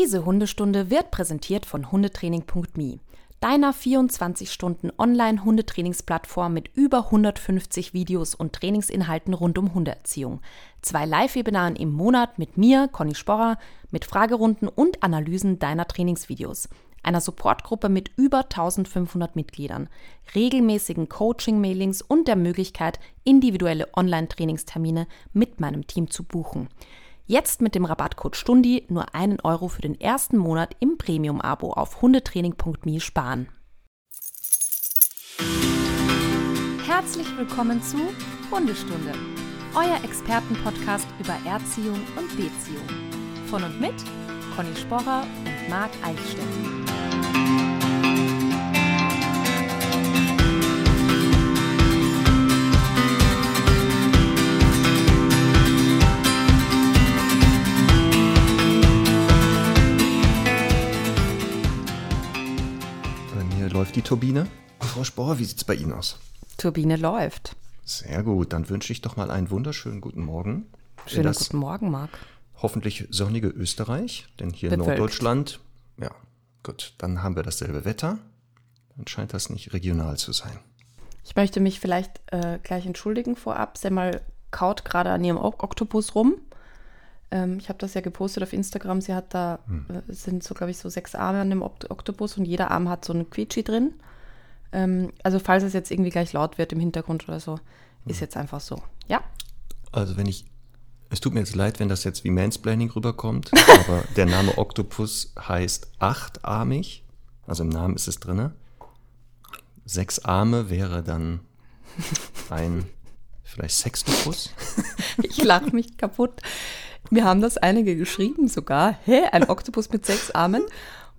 Diese Hundestunde wird präsentiert von hundetraining.me, deiner 24 Stunden Online-Hundetrainingsplattform mit über 150 Videos und Trainingsinhalten rund um Hundeerziehung. Zwei Live-Webinaren im Monat mit mir, Conny Sporrer, mit Fragerunden und Analysen deiner Trainingsvideos einer Supportgruppe mit über 1500 Mitgliedern, regelmäßigen Coaching-Mailings und der Möglichkeit, individuelle Online-Trainingstermine mit meinem Team zu buchen. Jetzt mit dem Rabattcode STUNDI nur einen Euro für den ersten Monat im Premium-Abo auf hundetraining.me sparen. Herzlich willkommen zu Hundestunde, euer Expertenpodcast über Erziehung und Beziehung. Von und mit Conny Sporrer und Marc Eichstätt. Läuft die Turbine? Frau Spohr, wie sieht es bei Ihnen aus? Turbine läuft. Sehr gut, dann wünsche ich doch mal einen wunderschönen guten Morgen. Schönen guten Morgen, Marc. Hoffentlich sonnige Österreich, denn hier in Norddeutschland, ja, gut, dann haben wir dasselbe Wetter. Dann scheint das nicht regional zu sein. Ich möchte mich vielleicht äh, gleich entschuldigen vorab. Semmel kaut gerade an ihrem Oktopus rum. Ähm, ich habe das ja gepostet auf Instagram. Sie hat da, hm. äh, sind so, glaube ich, so sechs Arme an dem Oktopus und jeder Arm hat so einen Quietschi drin. Ähm, also falls es jetzt irgendwie gleich laut wird im Hintergrund oder so, hm. ist jetzt einfach so. Ja. Also wenn ich, es tut mir jetzt leid, wenn das jetzt wie Mansplaining rüberkommt, aber der Name Oktopus heißt achtarmig. Also im Namen ist es drinne. Sechs Arme wäre dann ein vielleicht Sextopus. ich lache mich kaputt. Mir haben das einige geschrieben sogar. Hä, ein Oktopus mit sechs Armen?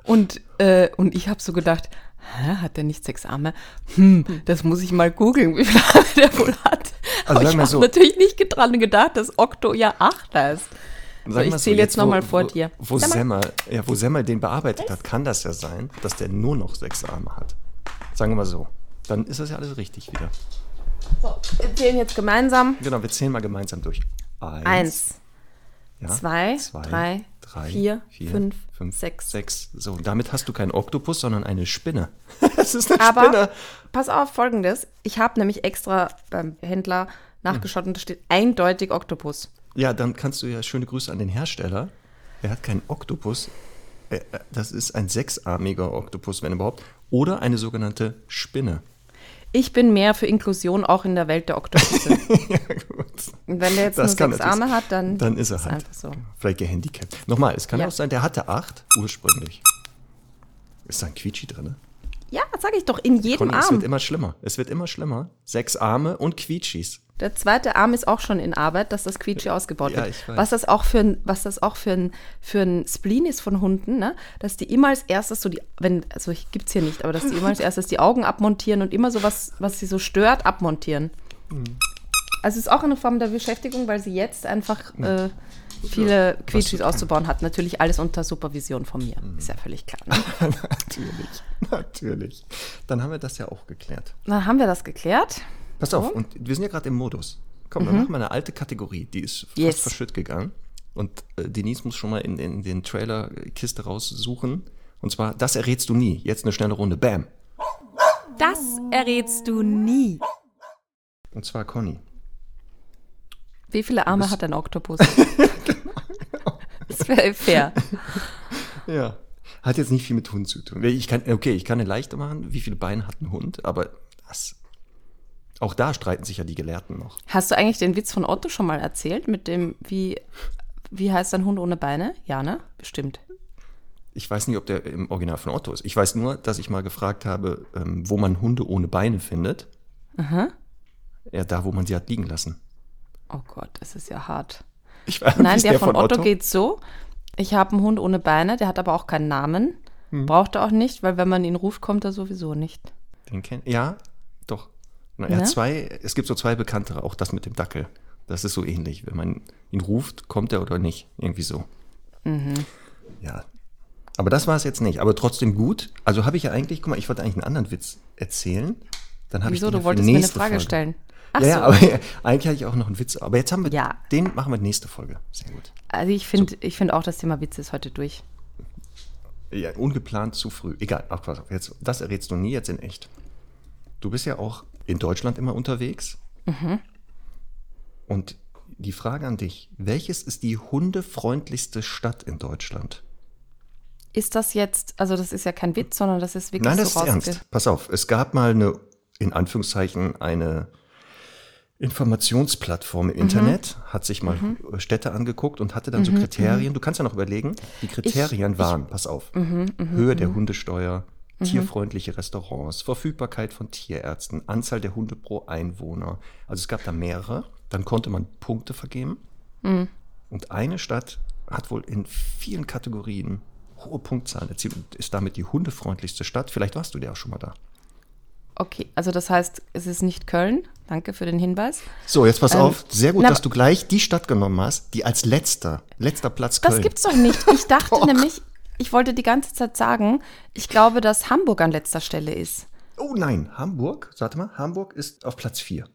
Und, äh, und ich habe so gedacht, hä, hat der nicht sechs Arme? Hm, das muss ich mal googeln, wie viele Arme der wohl hat. Also Aber ich habe so, natürlich nicht dran gedacht, dass Okto ja acht ist. So, ich zähle so, jetzt, nochmal vor dir. Wo Semmel, ja, wo Semmel den bearbeitet hat, kann das ja sein, dass der nur noch sechs Arme hat. Sagen wir mal so. Dann ist das ja alles richtig wieder. So, wir zählen jetzt gemeinsam. Genau, wir zählen mal gemeinsam durch. Eins. Eins ja, zwei, zwei, drei, drei vier, vier, fünf, fünf, sechs. Sechs. So, damit hast du keinen Oktopus, sondern eine Spinne. das ist eine Aber Spinne. Pass auf, folgendes. Ich habe nämlich extra beim Händler nachgeschaut hm. und da steht eindeutig Oktopus. Ja, dann kannst du ja schöne Grüße an den Hersteller. Er hat keinen Oktopus. Äh, äh, das ist ein sechsarmiger Oktopus, wenn überhaupt. Oder eine sogenannte Spinne. Ich bin mehr für Inklusion auch in der Welt der Oktopusse. ja, gut. Und wenn der jetzt das nur sechs Arme hat, dann, dann ist er halt so. vielleicht gehandicapt. Nochmal, es kann ja. auch sein, der hatte acht ursprünglich. Ist da ein Quietschi drin? Ja, das sage ich doch, in jedem Conny, Arm. Es wird immer schlimmer. Es wird immer schlimmer. Sechs Arme und Quietschis. Der zweite Arm ist auch schon in Arbeit, dass das Quietschi ausgebaut ja, wird. Was das auch für ein, was das auch für ein, für ein Spleen ist von Hunden, ne? dass die immer als erstes so die, wenn, also gibt es hier nicht, aber dass die immer als erstes die Augen abmontieren und immer so was, was sie so stört, abmontieren. Mhm. Also es ist auch eine Form der Beschäftigung, weil sie jetzt einfach äh, viele Quietschis auszubauen hat. Natürlich alles unter Supervision von mir. Mhm. Ist ja völlig klar. Ne? natürlich, natürlich. Dann haben wir das ja auch geklärt. Dann haben wir das geklärt. Pass auf, und wir sind ja gerade im Modus. Komm, dann mhm. machen wir eine alte Kategorie, die ist fast yes. verschütt gegangen. Und äh, Denise muss schon mal in, in den Trailer-Kiste raussuchen. Und zwar, das errätst du nie. Jetzt eine schnelle Runde. Bam. Das errätst du nie. Und zwar Conny. Wie viele Arme hat ein Oktopus? Das wäre fair. Ja. Hat jetzt nicht viel mit Hund zu tun. Ich kann, okay, ich kann eine leichte machen. Wie viele Beine hat ein Hund? Aber das auch da streiten sich ja die Gelehrten noch. Hast du eigentlich den Witz von Otto schon mal erzählt mit dem, wie, wie heißt ein Hund ohne Beine? Ja, ne? Bestimmt. Ich weiß nicht, ob der im Original von Otto ist. Ich weiß nur, dass ich mal gefragt habe, ähm, wo man Hunde ohne Beine findet. Aha. Ja, da, wo man sie hat liegen lassen. Oh Gott, das ist ja hart. Ich weiß, Nein, der, der, von, von Otto, Otto geht so. Ich habe einen Hund ohne Beine, der hat aber auch keinen Namen. Hm. Braucht er auch nicht, weil wenn man ihn ruft, kommt er sowieso nicht. Den kennt Ja, doch. Er hat zwei, es gibt so zwei bekanntere, auch das mit dem Dackel. Das ist so ähnlich. Wenn man ihn ruft, kommt er oder nicht. Irgendwie so. Mhm. Ja. Aber das war es jetzt nicht. Aber trotzdem gut. Also habe ich ja eigentlich, guck mal, ich wollte eigentlich einen anderen Witz erzählen. Dann habe ich du wolltest mir eine Frage Folge. stellen. Ach ja, so. ja, aber eigentlich hatte ich auch noch einen Witz. Aber jetzt haben wir, ja. den machen wir nächste Folge. Sehr gut. Also ich finde so. find auch, das Thema Witz ist heute durch. Ja, ungeplant zu früh. Egal, ach, pass auf, jetzt, das errätst du nie jetzt in echt. Du bist ja auch in Deutschland immer unterwegs. Mhm. Und die Frage an dich, welches ist die hundefreundlichste Stadt in Deutschland? Ist das jetzt, also das ist ja kein Witz, sondern das ist wirklich Nein, das so ist ernst. Pass auf, es gab mal eine, in Anführungszeichen, eine Informationsplattform im mhm. Internet, hat sich mal mhm. Städte angeguckt und hatte dann so mhm, Kriterien. Mhm. Du kannst ja noch überlegen, die Kriterien ich, waren, ich, pass auf, mhm, Höhe der Hundesteuer, tierfreundliche Restaurants, Verfügbarkeit von Tierärzten, Anzahl der Hunde pro Einwohner. Also es gab da mehrere. Dann konnte man Punkte vergeben. Und eine Stadt hat wohl in vielen Kategorien hohe Punktzahlen erzielt und ist damit die hundefreundlichste Stadt. Vielleicht warst du ja auch schon mal da. Okay, also das heißt, es ist nicht Köln. Danke für den Hinweis. So, jetzt pass ähm, auf. Sehr gut, na, dass du gleich die Stadt genommen hast, die als letzter, letzter Platz Köln. Das gibt's doch nicht. Ich dachte nämlich, ich wollte die ganze Zeit sagen, ich glaube, dass Hamburg an letzter Stelle ist. Oh nein, Hamburg, warte mal, Hamburg ist auf Platz 4.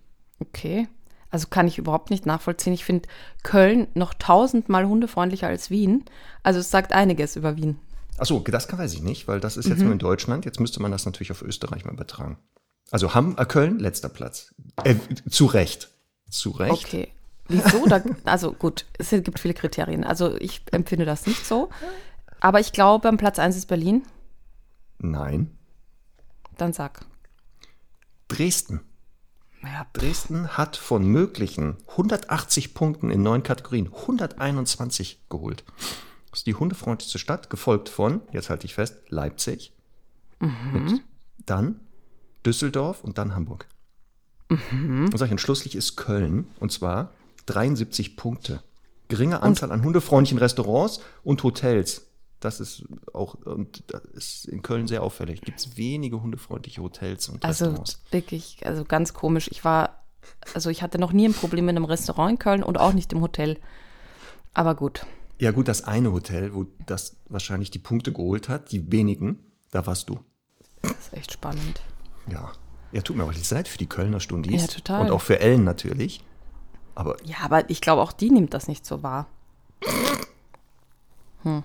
Okay. Also kann ich überhaupt nicht nachvollziehen. Ich finde Köln noch tausendmal hundefreundlicher als Wien. Also es sagt einiges über Wien. Achso, das kann weiß ich nicht, weil das ist jetzt mhm. nur in Deutschland. Jetzt müsste man das natürlich auf Österreich mal übertragen. Also Ham, äh, Köln, letzter Platz. Äh, zu Recht. Zu Recht. Okay. Wieso? Da, also gut, es gibt viele Kriterien. Also ich empfinde das nicht so. Aber ich glaube, am Platz 1 ist Berlin. Nein. Dann sag. Dresden. Ja, Dresden hat von möglichen 180 Punkten in neun Kategorien 121 geholt. Das ist die hundefreundlichste Stadt, gefolgt von, jetzt halte ich fest, Leipzig. Mhm. dann Düsseldorf und dann Hamburg. Mhm. Und sag ich, und schlusslich ist Köln, und zwar 73 Punkte. Geringe Anzahl an hundefreundlichen Restaurants und Hotels. Das ist auch und das ist in Köln sehr auffällig. Gibt es wenige hundefreundliche Hotels und also Restaurants. Also wirklich, also ganz komisch. Ich war, also ich hatte noch nie ein Problem mit einem Restaurant in Köln und auch nicht im Hotel. Aber gut. Ja gut, das eine Hotel, wo das wahrscheinlich die Punkte geholt hat, die wenigen, da warst du. Das ist echt spannend. Ja. Ja, tut mir auch leid für die Kölner Stundis. Ja, total. Und auch für Ellen natürlich. Aber ja, aber ich glaube, auch die nimmt das nicht so wahr. Hm.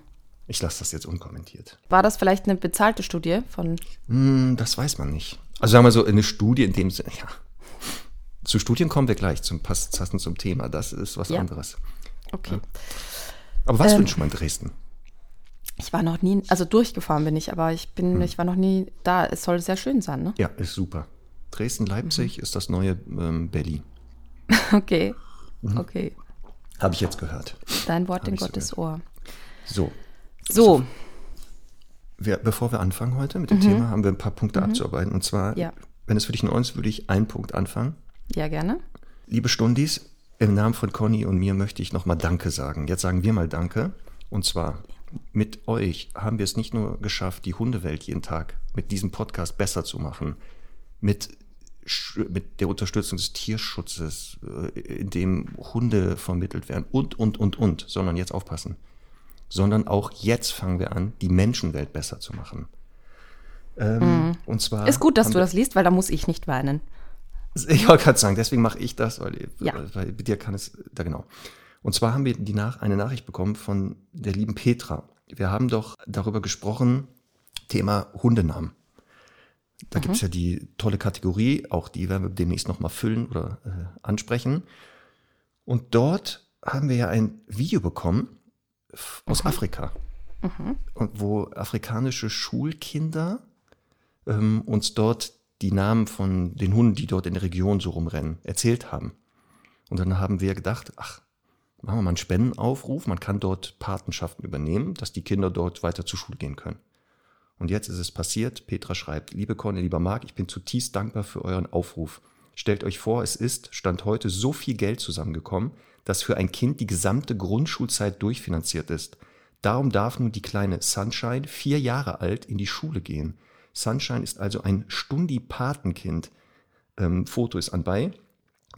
Ich lasse das jetzt unkommentiert. War das vielleicht eine bezahlte Studie von? Hm, das weiß man nicht. Also sagen wir so, eine Studie in dem Sinne, ja. Zu Studien kommen wir gleich, zum passend zum Thema. Das ist was ja. anderes. Okay. Ja. Aber warst ähm, du denn schon mal in Dresden? Ich war noch nie, also durchgefahren bin ich, aber ich bin, hm. ich war noch nie da. Es soll sehr schön sein, ne? Ja, ist super. Dresden-Leipzig mhm. ist das neue ähm, Berlin. Okay. Mhm. Okay. Habe ich jetzt gehört. Dein Wort in Gottes so Ohr. So. So. Also, wir, bevor wir anfangen heute mit dem mhm. Thema, haben wir ein paar Punkte mhm. abzuarbeiten. Und zwar, ja. wenn es für dich in ist, würde ich einen Punkt anfangen. Ja, gerne. Liebe Stundis, im Namen von Conny und mir möchte ich nochmal Danke sagen. Jetzt sagen wir mal Danke. Und zwar mit euch haben wir es nicht nur geschafft, die Hundewelt jeden Tag mit diesem Podcast besser zu machen, mit, mit der Unterstützung des Tierschutzes, äh, in dem Hunde vermittelt werden und, und, und, und, sondern jetzt aufpassen. Sondern auch jetzt fangen wir an, die Menschenwelt besser zu machen. Ähm, mhm. Und zwar. Ist gut, dass du das liest, weil da muss ich nicht weinen. Ich wollte gerade sagen, deswegen mache ich das, weil, ja. weil bei dir kann es, da genau. Und zwar haben wir die nach, eine Nachricht bekommen von der lieben Petra. Wir haben doch darüber gesprochen, Thema Hundenamen. Da mhm. gibt es ja die tolle Kategorie, auch die werden wir demnächst nochmal füllen oder äh, ansprechen. Und dort haben wir ja ein Video bekommen aus mhm. Afrika. Mhm. Und wo afrikanische Schulkinder ähm, uns dort die Namen von den Hunden, die dort in der Region so rumrennen, erzählt haben. Und dann haben wir gedacht, ach, machen wir mal einen Spendenaufruf. Man kann dort Patenschaften übernehmen, dass die Kinder dort weiter zur Schule gehen können. Und jetzt ist es passiert. Petra schreibt, liebe Conny, lieber Marc, ich bin zutiefst dankbar für euren Aufruf. Stellt euch vor, es ist, Stand heute, so viel Geld zusammengekommen, dass für ein Kind die gesamte Grundschulzeit durchfinanziert ist. Darum darf nun die kleine Sunshine, vier Jahre alt, in die Schule gehen. Sunshine ist also ein Stundi-Patenkind. Ähm, Foto ist anbei.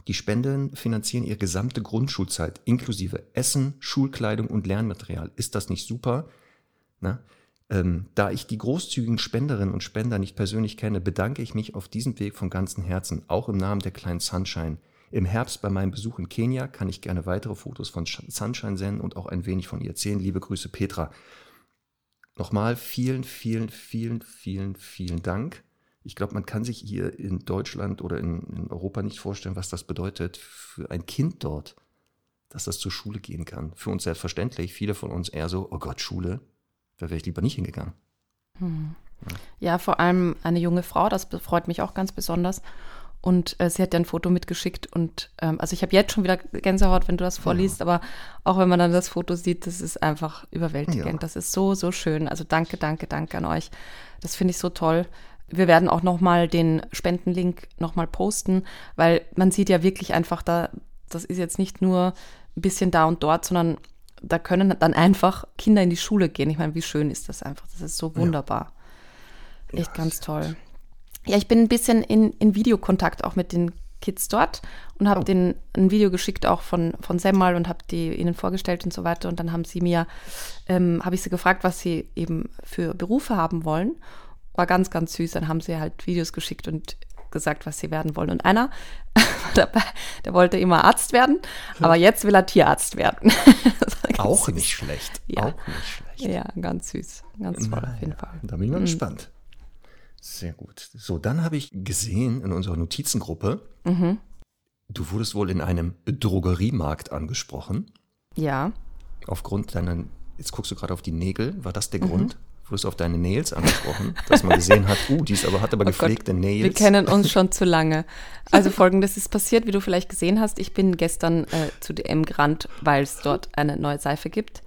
Die Spenden finanzieren ihre gesamte Grundschulzeit inklusive Essen, Schulkleidung und Lernmaterial. Ist das nicht super? Ähm, da ich die großzügigen Spenderinnen und Spender nicht persönlich kenne, bedanke ich mich auf diesem Weg von ganzem Herzen, auch im Namen der kleinen Sunshine. Im Herbst bei meinem Besuch in Kenia kann ich gerne weitere Fotos von Sunshine senden und auch ein wenig von ihr erzählen. Liebe Grüße, Petra. nochmal vielen, vielen, vielen, vielen, vielen Dank. Ich glaube, man kann sich hier in Deutschland oder in, in, Europa nicht vorstellen, was das bedeutet für ein Kind dort, dass das zur Schule gehen kann. Für uns selbstverständlich, viele von uns eher so, oh Gott, Schule, da wäre ich lieber nicht hingegangen. Hm. Ja, vor allem eine junge Frau, das freut mich auch ganz besonders. Und äh, sie hat ja ein Foto mitgeschickt und ähm, also ich habe jetzt schon wieder Gänsehaut, wenn du das vorliest, ja. aber auch wenn man dann das Foto sieht, das ist einfach überwältigend. Ja. Das ist so, so schön. Also danke, danke, danke an euch. Das finde ich so toll. Wir werden auch nochmal den Spendenlink nochmal posten, weil man sieht ja wirklich einfach da, das ist jetzt nicht nur ein bisschen da und dort, sondern da können dann einfach Kinder in die Schule gehen. Ich meine, wie schön ist das einfach? Das ist so wunderbar. Ja. Echt ganz toll. Ja, ich bin ein bisschen in, in Videokontakt auch mit den Kids dort und habe oh. denen ein Video geschickt auch von, von Semmal und habe die ihnen vorgestellt und so weiter. Und dann haben sie mir, ähm, habe ich sie gefragt, was sie eben für Berufe haben wollen. War ganz, ganz süß. Dann haben sie halt Videos geschickt und gesagt, was sie werden wollen. Und einer dabei, der wollte immer Arzt werden, aber jetzt will er Tierarzt werden. auch nicht schlecht. Ja. Auch nicht schlecht. Ja, ganz süß. Ganz toll auf jeden Fall. Da bin ich mal mhm. gespannt. Sehr gut. So, dann habe ich gesehen in unserer Notizengruppe, mhm. du wurdest wohl in einem Drogeriemarkt angesprochen. Ja. Aufgrund deiner, jetzt guckst du gerade auf die Nägel, war das der mhm. Grund? Wurdest du auf deine Nails angesprochen, dass man gesehen hat, uh, die ist aber, hat aber oh gepflegte Gott, Nails. Wir kennen uns schon zu lange. Also folgendes ist passiert, wie du vielleicht gesehen hast. Ich bin gestern äh, zu DM gerannt, weil es dort eine neue Seife gibt.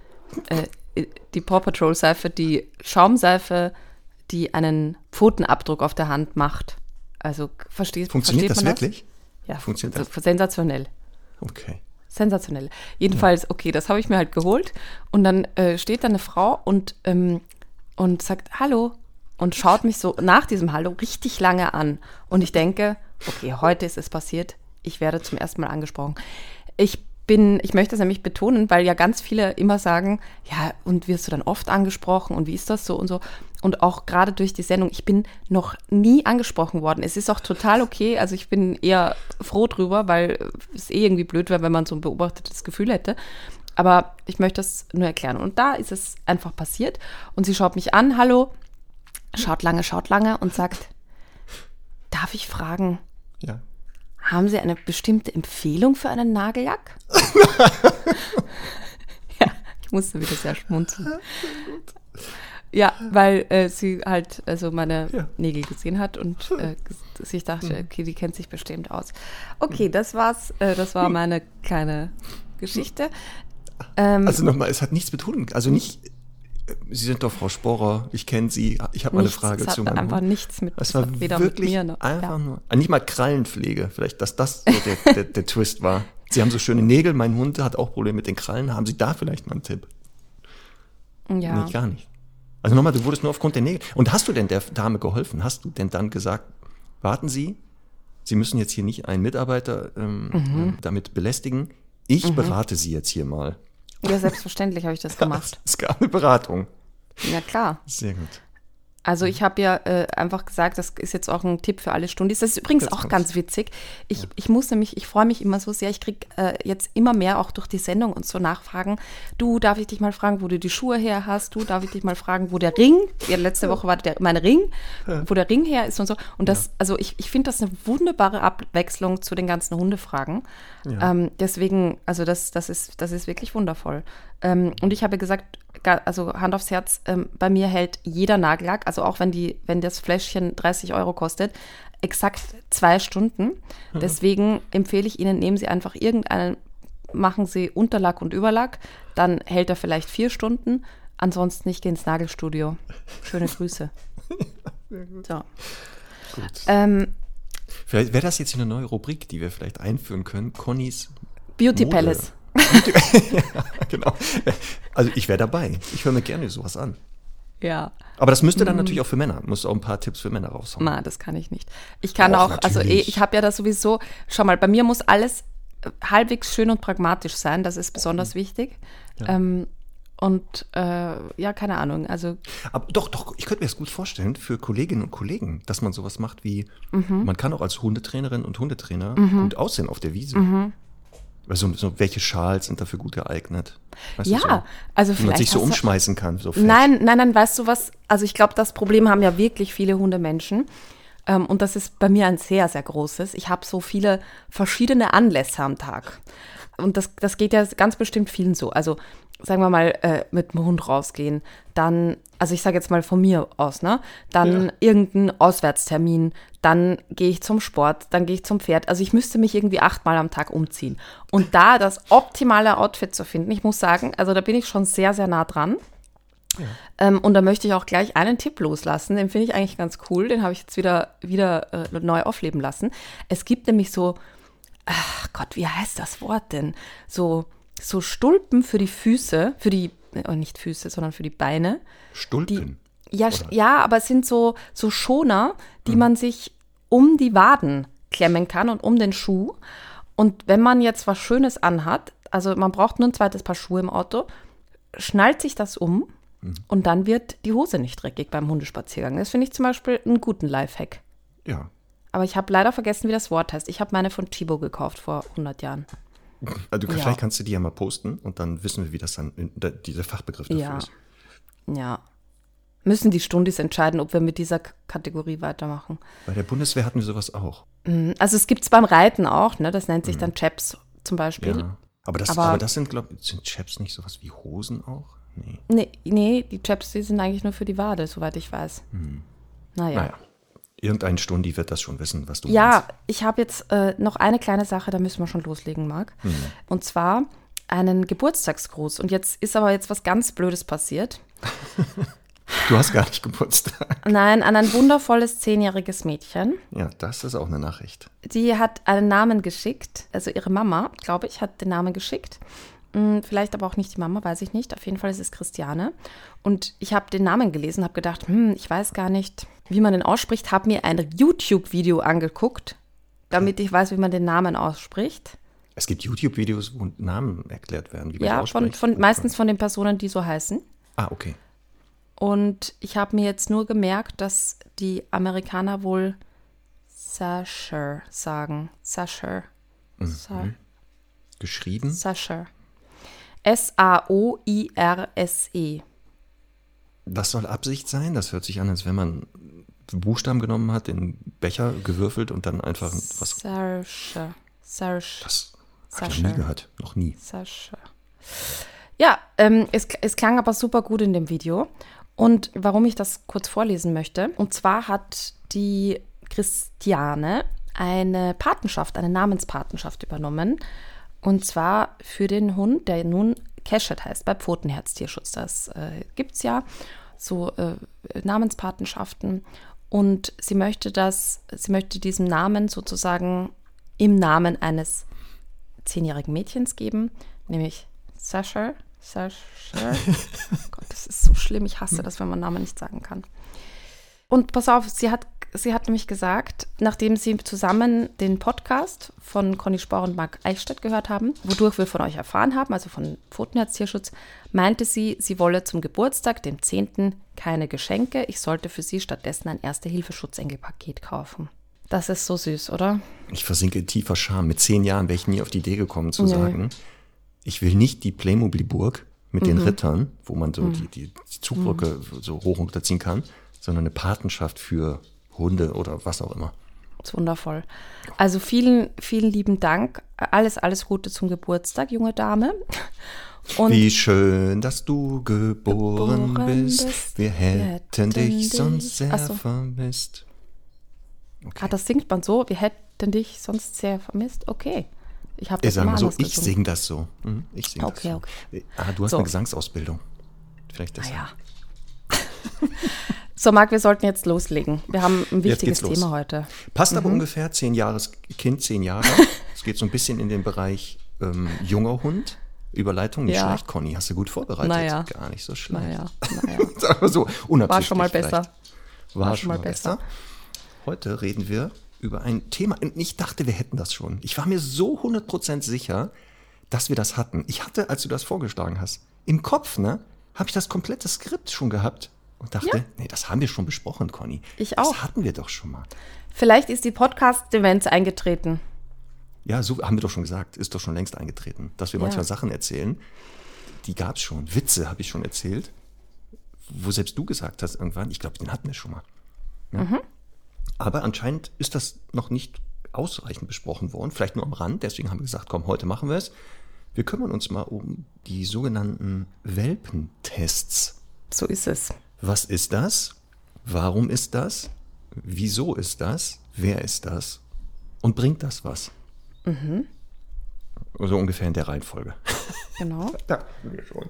Äh, die Paw Patrol Seife, die Schaumseife die einen Pfotenabdruck auf der Hand macht. Also versteht, Funktioniert versteht das wirklich? Das? Ja, funktioniert das? Sensationell. Okay. Sensationell. Jedenfalls, okay, das habe ich mir halt geholt. Und dann äh, steht da eine Frau und, ähm, und sagt Hallo und schaut mich so nach diesem Hallo richtig lange an. Und ich denke, okay, heute ist es passiert. Ich werde zum ersten Mal angesprochen. Ich bin, ich möchte es nämlich betonen, weil ja ganz viele immer sagen, ja, und wirst du dann oft angesprochen und wie ist das so und so. Und auch gerade durch die Sendung, ich bin noch nie angesprochen worden. Es ist auch total okay. Also ich bin eher froh drüber, weil es eh irgendwie blöd wäre, wenn man so ein beobachtetes Gefühl hätte. Aber ich möchte das nur erklären. Und da ist es einfach passiert. Und sie schaut mich an, hallo, schaut lange, schaut lange und sagt, darf ich fragen? Ja. Haben Sie eine bestimmte Empfehlung für einen Nagellack? ja, ich musste wieder sehr schmunzeln. Ja, weil äh, sie halt also meine ja. Nägel gesehen hat und äh, sich dachte, mhm. okay, die kennt sich bestimmt aus. Okay, das war's. Äh, das war meine kleine Geschichte. Ähm, also nochmal, es hat nichts mit tun. Also nicht Sie sind doch Frau Sporer, ich kenne Sie. Ich habe mal eine Frage es zu meinem einfach nichts mit, es war weder wirklich mit mir noch. Einfach ja. nur, ah, nicht mal Krallenpflege, vielleicht, dass das so der, der, der, Twist war. Sie haben so schöne Nägel, mein Hund hat auch Probleme mit den Krallen. Haben Sie da vielleicht mal einen Tipp? Ja. Nee, gar nicht. Also nochmal, du wurdest nur aufgrund der Nägel. Und hast du denn der Dame geholfen? Hast du denn dann gesagt, warten Sie, Sie müssen jetzt hier nicht einen Mitarbeiter ähm, mhm. damit belästigen. Ich mhm. berate Sie jetzt hier mal. Ja, selbstverständlich habe ich das gemacht. Es gab eine Beratung. Ja, klar. Sehr gut. Also ich habe ja äh, einfach gesagt, das ist jetzt auch ein Tipp für alle Stundis. Das ist übrigens jetzt auch kommt's. ganz witzig. Ich, ja. ich muss nämlich, ich freue mich immer so sehr, ich kriege äh, jetzt immer mehr auch durch die Sendung und so Nachfragen. Du, darf ich dich mal fragen, wo du die Schuhe her hast? Du, darf ich dich mal fragen, wo der Ring, ja, letzte Woche war der, mein Ring, ja. wo der Ring her ist und so. Und das, also ich, ich finde das eine wunderbare Abwechslung zu den ganzen Hundefragen. Ähm, deswegen, also das, das, ist, das ist wirklich wundervoll. Ähm, und ich habe gesagt, also Hand aufs Herz, ähm, bei mir hält jeder Nagellack, also auch wenn, die, wenn das Fläschchen 30 Euro kostet, exakt zwei Stunden. Mhm. Deswegen empfehle ich Ihnen, nehmen Sie einfach irgendeinen, machen Sie Unterlack und Überlack, dann hält er vielleicht vier Stunden. Ansonsten nicht gehen ins Nagelstudio. Schöne Grüße. Sehr gut. So. Gut. Ähm, vielleicht wäre das jetzt eine neue Rubrik, die wir vielleicht einführen können. Connys Beauty Mode. Palace. Ja, genau. Also ich wäre dabei. Ich höre mir gerne sowas an. Ja. Aber das müsste dann mhm. natürlich auch für Männer. Muss auch ein paar Tipps für Männer raushauen. Na, das kann ich nicht. Ich kann auch, auch also eh, ich habe ja das sowieso, schau mal, bei mir muss alles halbwegs schön und pragmatisch sein. Das ist besonders mhm. wichtig. Ja. Ähm, und äh, ja, keine Ahnung. Also Aber doch, doch, ich könnte mir das gut vorstellen für Kolleginnen und Kollegen, dass man sowas macht wie, mhm. man kann auch als Hundetrainerin und Hundetrainer mhm. gut aussehen auf der Wiese. Mhm. Also so, welche Schals sind dafür gut geeignet? Weißt ja, so, also vielleicht. Man sich so umschmeißen kann. So nein, nein, nein, weißt du was? Also ich glaube, das Problem haben ja wirklich viele Hundemenschen. Ähm, und das ist bei mir ein sehr, sehr großes. Ich habe so viele verschiedene Anlässe am Tag. Und das, das geht ja ganz bestimmt vielen so. Also sagen wir mal, äh, mit dem Hund rausgehen, dann, also ich sage jetzt mal von mir aus, ne? Dann ja. irgendein Auswärtstermin, dann gehe ich zum Sport, dann gehe ich zum Pferd. Also ich müsste mich irgendwie achtmal am Tag umziehen. Und da das optimale Outfit zu finden, ich muss sagen, also da bin ich schon sehr, sehr nah dran. Ja. Ähm, und da möchte ich auch gleich einen Tipp loslassen, den finde ich eigentlich ganz cool, den habe ich jetzt wieder, wieder äh, neu aufleben lassen. Es gibt nämlich so, ach Gott, wie heißt das Wort denn? So, so Stulpen für die Füße, für die, oh, nicht Füße, sondern für die Beine. Stulpen? Die, ja, ja, aber es sind so, so Schoner, die hm. man sich um die Waden klemmen kann und um den Schuh. Und wenn man jetzt was Schönes anhat, also man braucht nur ein zweites Paar Schuhe im Auto, schnallt sich das um hm. und dann wird die Hose nicht dreckig beim Hundespaziergang. Das finde ich zum Beispiel einen guten Lifehack. Ja. Aber ich habe leider vergessen, wie das Wort heißt. Ich habe meine von Chibo gekauft vor 100 Jahren. Also ja. vielleicht kannst du die ja mal posten und dann wissen wir, wie das dann, dieser Fachbegriff dafür ja. ist. Ja. Müssen die Stundis entscheiden, ob wir mit dieser Kategorie weitermachen. Bei der Bundeswehr hatten wir sowas auch. Mhm. Also es gibt es beim Reiten auch, ne? Das nennt sich mhm. dann Chaps zum Beispiel. Ja. Aber das, aber, aber das sind, glaube ich, sind Chaps nicht sowas wie Hosen auch? Nee. Nee, nee die Chaps, die sind eigentlich nur für die Wade, soweit ich weiß. Mhm. Naja. naja. Irgendein Stundi wird das schon wissen, was du ja, meinst. Ja, ich habe jetzt äh, noch eine kleine Sache, da müssen wir schon loslegen, Marc. Mhm. Und zwar einen Geburtstagsgruß. Und jetzt ist aber jetzt was ganz Blödes passiert. du hast gar nicht Geburtstag. Nein, an ein wundervolles zehnjähriges Mädchen. Ja, das ist auch eine Nachricht. Die hat einen Namen geschickt, also ihre Mama, glaube ich, hat den Namen geschickt. Hm, vielleicht aber auch nicht die Mama, weiß ich nicht. Auf jeden Fall ist es Christiane. Und ich habe den Namen gelesen, habe gedacht, hm, ich weiß gar nicht, wie man den ausspricht. Habe mir ein YouTube-Video angeguckt, damit ich weiß, wie man den Namen ausspricht. Es gibt YouTube-Videos, wo Namen erklärt werden, wie man Ja, von, von, meistens von den Personen, die so heißen. Ah, okay. Und ich habe mir jetzt nur gemerkt, dass die Amerikaner wohl Sasher sagen. Sasher. Mhm. Sa Geschrieben? Sasher. S-A-O-I-R-S-E. Das soll Absicht sein? Das hört sich an, als wenn man Buchstaben genommen hat, den Becher gewürfelt und dann einfach was. Sarsha. Sarsha. Das habe ich noch nie gehört. Noch nie. Sascha. Ja, ähm, es, es klang aber super gut in dem Video. Und warum ich das kurz vorlesen möchte, und zwar hat die Christiane eine Patenschaft, eine Namenspatenschaft übernommen und zwar für den Hund, der nun Keshet heißt, bei Pfotenherztierschutz. Das äh, gibt es ja, so äh, Namenspatenschaften. Und sie möchte das, sie möchte diesem Namen sozusagen im Namen eines zehnjährigen Mädchens geben, nämlich Sasha. Sasha. Gott, das ist so schlimm. Ich hasse das, wenn man Namen nicht sagen kann. Und pass auf, sie hat sie hat nämlich gesagt, nachdem sie zusammen den Podcast von Conny Spohr und Marc Eichstätt gehört haben, wodurch wir von euch erfahren haben, also von Pfotenherz Tierschutz, meinte sie, sie wolle zum Geburtstag, dem 10., keine Geschenke. Ich sollte für sie stattdessen ein Erste-Hilfe-Schutzengel-Paket kaufen. Das ist so süß, oder? Ich versinke in tiefer Scham. Mit zehn Jahren wäre ich nie auf die Idee gekommen zu nee. sagen, ich will nicht die Playmobil-Burg mit mhm. den Rittern, wo man so mhm. die, die, Zugbrücke mhm. so hoch runterziehen kann, sondern eine Patenschaft für Hunde oder was auch immer. Das ist wundervoll. Also vielen, vielen lieben Dank. Alles, alles Gute zum Geburtstag, junge Dame. Und Wie schön, dass du geboren, geboren bist. bist. Wir hätten, dich sonst sehr so. vermisst. Okay. Ah, das singt man so. Wir hätten dich sonst sehr vermisst. Okay. Ich habe das ja, mal so, ich singe das so. Mhm, ich singe okay, das so. Okay. Ah, du hast so. eine Gesangsausbildung. Vielleicht das. Naja. So, Marc, wir sollten jetzt loslegen. Wir haben ein wichtiges Thema heute. Passt mhm. aber ungefähr, zehn Jahres Kind, zehn Jahre. es geht so ein bisschen in den Bereich ähm, junger Hund. Überleitung nicht ja. schlecht, Conny. Hast du gut vorbereitet? Naja. Gar nicht so schlecht. Naja. naja. so, War schon mal besser. War, War, schon mal besser. besser. Heute reden wir über ein Thema. Und ich dachte, wir hätten das schon. Ich war mir so 100% sicher, dass wir das hatten. Ich hatte, als du das vorgeschlagen hast, im Kopf, ne, habe ich das komplette Skript schon gehabt und dachte, ja. nee, das haben wir schon besprochen, Conny. Ich auch. Das hatten wir doch schon mal. Vielleicht ist die Podcast-Demenz eingetreten. Ja, so haben wir doch schon gesagt, ist doch schon längst eingetreten, dass wir Ja. manchmal Sachen erzählen, die gab es schon. Witze habe ich schon erzählt, wo selbst du gesagt hast irgendwann, ich glaube, den hatten wir schon mal. Ja. Mhm. Aber anscheinend ist das noch nicht ausreichend besprochen worden, vielleicht nur am Rand. Deswegen haben wir gesagt, komm, heute machen wir es. Wir kümmern uns mal um die sogenannten Welpentests. So ist es. Was ist das? Warum ist das? Wieso ist das? Wer ist das? Und bringt das was? So ungefähr in der Reihenfolge. Genau. Da haben wir schon.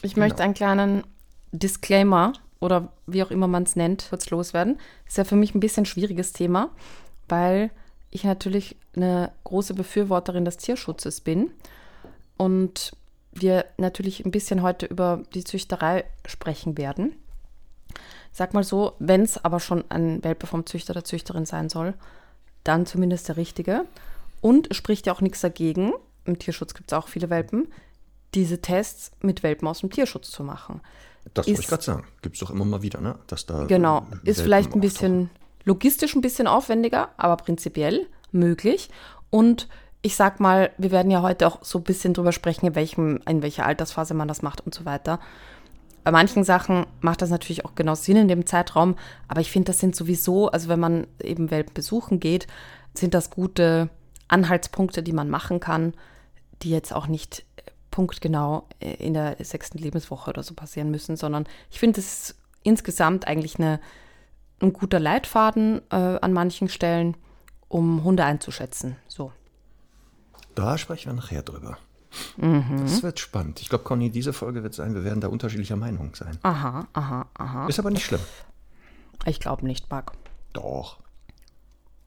Ich möchte einen kleinen Disclaimer oder wie auch immer man es nennt, kurz loswerden. Ist ja für mich ein bisschen schwieriges Thema, weil ich natürlich eine große Befürworterin des Tierschutzes bin und wir natürlich ein bisschen heute über die Züchterei sprechen werden. Sag mal so, wenn es aber schon ein Welpe vom Züchter oder Züchterin sein soll, dann zumindest der richtige. Und es spricht ja auch nichts dagegen, im Tierschutz gibt es auch viele Welpen, diese Tests mit Welpen aus dem Tierschutz zu machen. Das wollte ich gerade sagen. Gibt es doch immer mal wieder, ne? Dass da Genau, äh, ist Welpen vielleicht ein auftauchen. bisschen logistisch ein bisschen aufwendiger, aber prinzipiell möglich. Und ich sag mal, wir werden ja heute auch so ein bisschen drüber sprechen, in, welchem, in welcher Altersphase man das macht und so weiter. Bei manchen Sachen macht das natürlich auch genau Sinn in dem Zeitraum, aber ich finde, das sind sowieso, also wenn man eben Welpen besuchen geht, sind das gute Anhaltspunkte, die man machen kann, die jetzt auch nicht äh, punktgenau äh, in der sechsten Lebenswoche oder so passieren müssen, sondern ich finde, es ist insgesamt eigentlich eine, ein guter Leitfaden äh, an manchen Stellen, um Hunde einzuschätzen. So. Da sprechen wir nachher drüber. Mhm. Das wird spannend. Ich glaube, Conny, diese Folge wird sein, wir werden da unterschiedlicher Meinung sein. Aha, aha, aha. Ist aber nicht schlimm. Ich glaube nicht, Marc. Doch.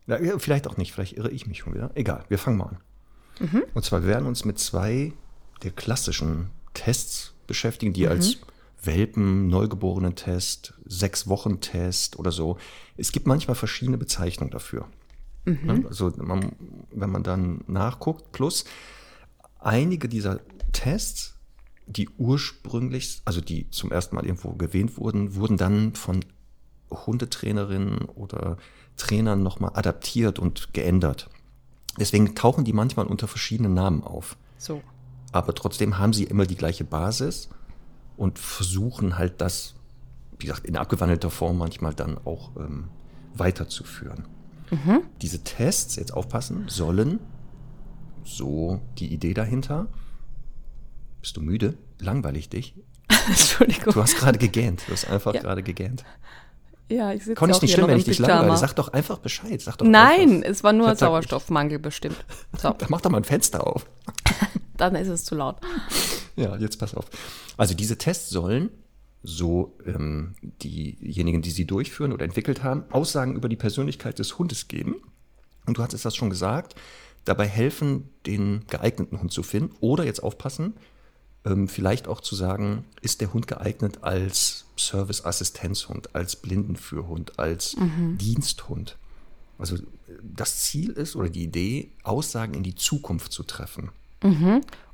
Ja, vielleicht auch nicht, vielleicht irre ich mich schon wieder. Egal, wir fangen mal an. Und zwar, wir werden uns mit zwei der klassischen Tests beschäftigen, die als Welpen, Neugeborenen-Test, Sechs-Wochen-Test oder so. Es gibt manchmal verschiedene Bezeichnungen dafür. Ne? Also, man, wenn man dann nachguckt, plus einige dieser Tests, die ursprünglich, also die zum ersten Mal irgendwo gewähnt wurden, wurden dann von Hundetrainerinnen oder Trainern nochmal adaptiert und geändert. Deswegen tauchen die manchmal unter verschiedenen Namen auf. So. Aber trotzdem haben sie immer die gleiche Basis und versuchen halt das, wie gesagt, in abgewandelter Form manchmal dann auch ähm, weiterzuführen. Diese Tests, jetzt aufpassen, sollen, so die Idee dahinter, bist du müde? Langweilig dich? Entschuldigung. Du hast gerade gegähnt. Du hast einfach Ja. gerade gegähnt. Ja, ich sitze auch ist nicht schlimm, wenn ich dich langweile. Sag doch einfach Bescheid. Sag doch Nein, einfach. es war nur Sauerstoffmangel bestimmt. So, Da mach doch mal ein Fenster auf. dann ist es zu laut. Ja, jetzt pass auf. Also diese Tests sollen, so ähm, diejenigen, die sie durchführen oder entwickelt haben, Aussagen über die Persönlichkeit des Hundes geben. Und du hattest das schon gesagt, dabei helfen, den geeigneten Hund zu finden. Oder jetzt aufpassen, ähm, vielleicht auch zu sagen, ist der Hund geeignet als Serviceassistenzhund, als Blindenführhund, als Diensthund. Also äh, das Ziel ist oder die Idee, Aussagen in die Zukunft zu treffen.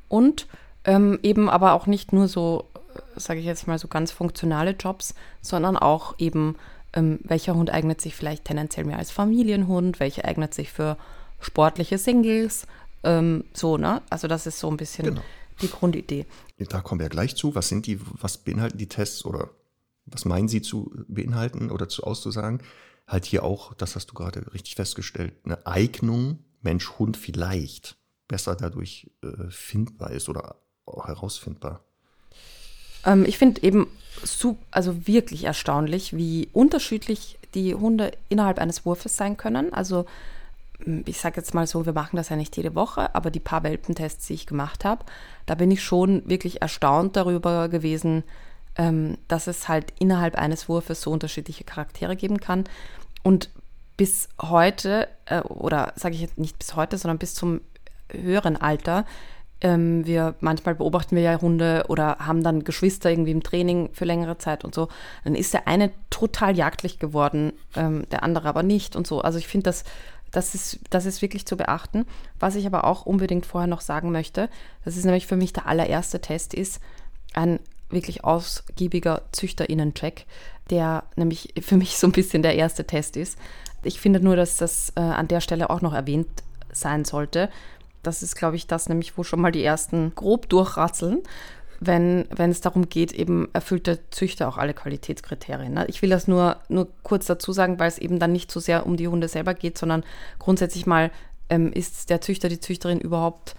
Und ähm, eben aber auch nicht nur so, sage ich jetzt mal, so ganz funktionale Jobs, sondern auch eben, ähm, welcher Hund eignet sich vielleicht tendenziell mehr als Familienhund, welcher eignet sich für sportliche Singles, ähm, so, ne? Also das ist so ein bisschen Genau. die Grundidee. Da kommen wir gleich zu. Was sind die, was beinhalten die Tests oder was meinen sie zu beinhalten oder zu auszusagen? Halt hier auch, das hast du gerade richtig festgestellt, eine Eignung Mensch-Hund vielleicht besser dadurch äh, findbar ist oder auch herausfindbar. Ähm, ich finde eben also wirklich erstaunlich, wie unterschiedlich die Hunde innerhalb eines Wurfes sein können. Also ich sage jetzt mal so, wir machen das ja nicht jede Woche, aber die paar Welpentests, die ich gemacht habe, da bin ich schon wirklich erstaunt darüber gewesen, ähm, dass es halt innerhalb eines Wurfes so unterschiedliche Charaktere geben kann. Und bis heute, äh, oder sage ich jetzt nicht bis heute, sondern bis zum höheren Alter, ähm, wir manchmal beobachten wir ja Hunde oder haben dann Geschwister irgendwie im Training für längere Zeit und so. Dann ist der eine total jagdlich geworden, ähm, der andere aber nicht und so. Also ich finde, das, das, ist, das ist wirklich zu beachten. Was ich aber auch unbedingt vorher noch sagen möchte, das ist nämlich für mich der allererste Test ist, ein wirklich ausgiebiger Züchterinnen-Check, der nämlich für mich so ein bisschen der erste Test ist. Ich finde nur, dass das äh, an der Stelle auch noch erwähnt sein sollte. Das ist, glaube ich, das nämlich, wo schon mal die ersten grob durchratzeln wenn, wenn es darum geht, eben erfüllt der Züchter auch alle Qualitätskriterien. Ne? Ich will das nur, nur kurz dazu sagen, weil es eben dann nicht so sehr um die Hunde selber geht, sondern grundsätzlich mal ähm, ist der Züchter, die Züchterin überhaupt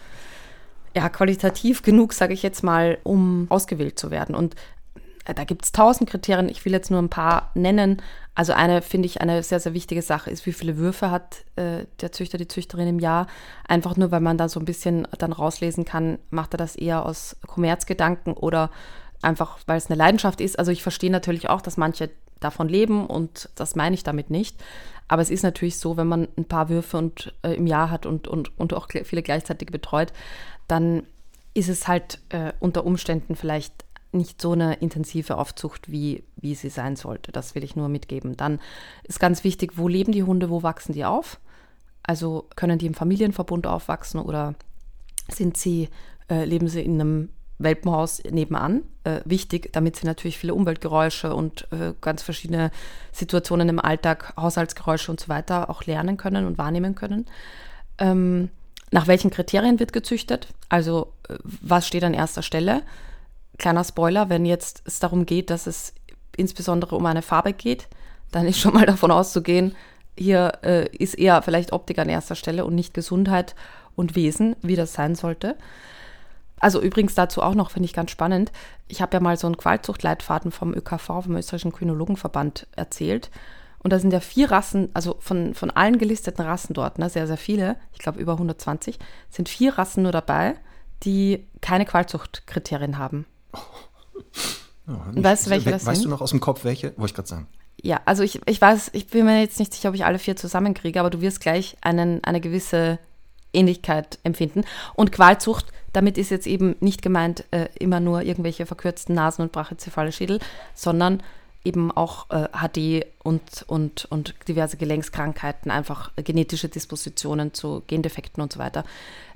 ja, qualitativ genug, sage ich jetzt mal, um ausgewählt zu werden. Und da gibt es tausend Kriterien. Ich will jetzt nur ein paar nennen. Also eine, finde ich, eine sehr, sehr wichtige Sache ist, wie viele Würfe hat äh, der Züchter, die Züchterin im Jahr. Einfach nur, weil man da so ein bisschen dann rauslesen kann, macht er das eher aus Kommerzgedanken oder einfach, weil es eine Leidenschaft ist. Also ich verstehe natürlich auch, dass manche davon leben und das meine ich damit nicht. Aber es ist natürlich so, wenn man ein paar Würfe und, äh, im Jahr hat und, und, und auch viele gleichzeitig betreut, dann ist es halt äh, unter Umständen vielleicht nicht so eine intensive Aufzucht, wie, wie sie sein sollte. Das will ich nur mitgeben. Dann ist ganz wichtig, wo leben die Hunde, wo wachsen die auf? Also können die im Familienverbund aufwachsen oder sind sie, äh, leben sie in einem Welpenhaus nebenan? Äh, wichtig, damit sie natürlich viele Umweltgeräusche und äh, ganz verschiedene Situationen im Alltag, Haushaltsgeräusche und so weiter auch lernen können und wahrnehmen können. Ähm, nach welchen Kriterien wird gezüchtet? Also äh, was steht an erster Stelle? Kleiner Spoiler, wenn jetzt es darum geht, dass es insbesondere um eine Farbe geht, dann ist schon mal davon auszugehen, hier äh, ist eher vielleicht Optik an erster Stelle und nicht Gesundheit und Wesen, wie das sein sollte. Also übrigens dazu auch noch, finde ich ganz spannend. Ich habe ja mal so einen Qualzuchtleitfaden vom ÖKV, vom Österreichischen Kynologenverband, erzählt. Und da sind ja vier Rassen, also von, von allen gelisteten Rassen dort, ne, sehr, sehr viele, ich glaube über 120, sind vier Rassen nur dabei, die keine Qualzuchtkriterien haben. Oh, weißt du, welche das Weißt sind? du noch aus dem Kopf welche? Wollte ich gerade sagen. Ja, also ich, ich weiß, ich bin mir jetzt nicht sicher, ob ich alle vier zusammenkriege, aber du wirst gleich einen, eine gewisse Ähnlichkeit empfinden. Und Qualzucht, damit ist jetzt eben nicht gemeint äh, immer nur irgendwelche verkürzten Nasen- und brachycephale Schädel, sondern eben auch äh, HD und, und, und diverse Gelenkskrankheiten, einfach genetische Dispositionen zu Gendefekten und so weiter.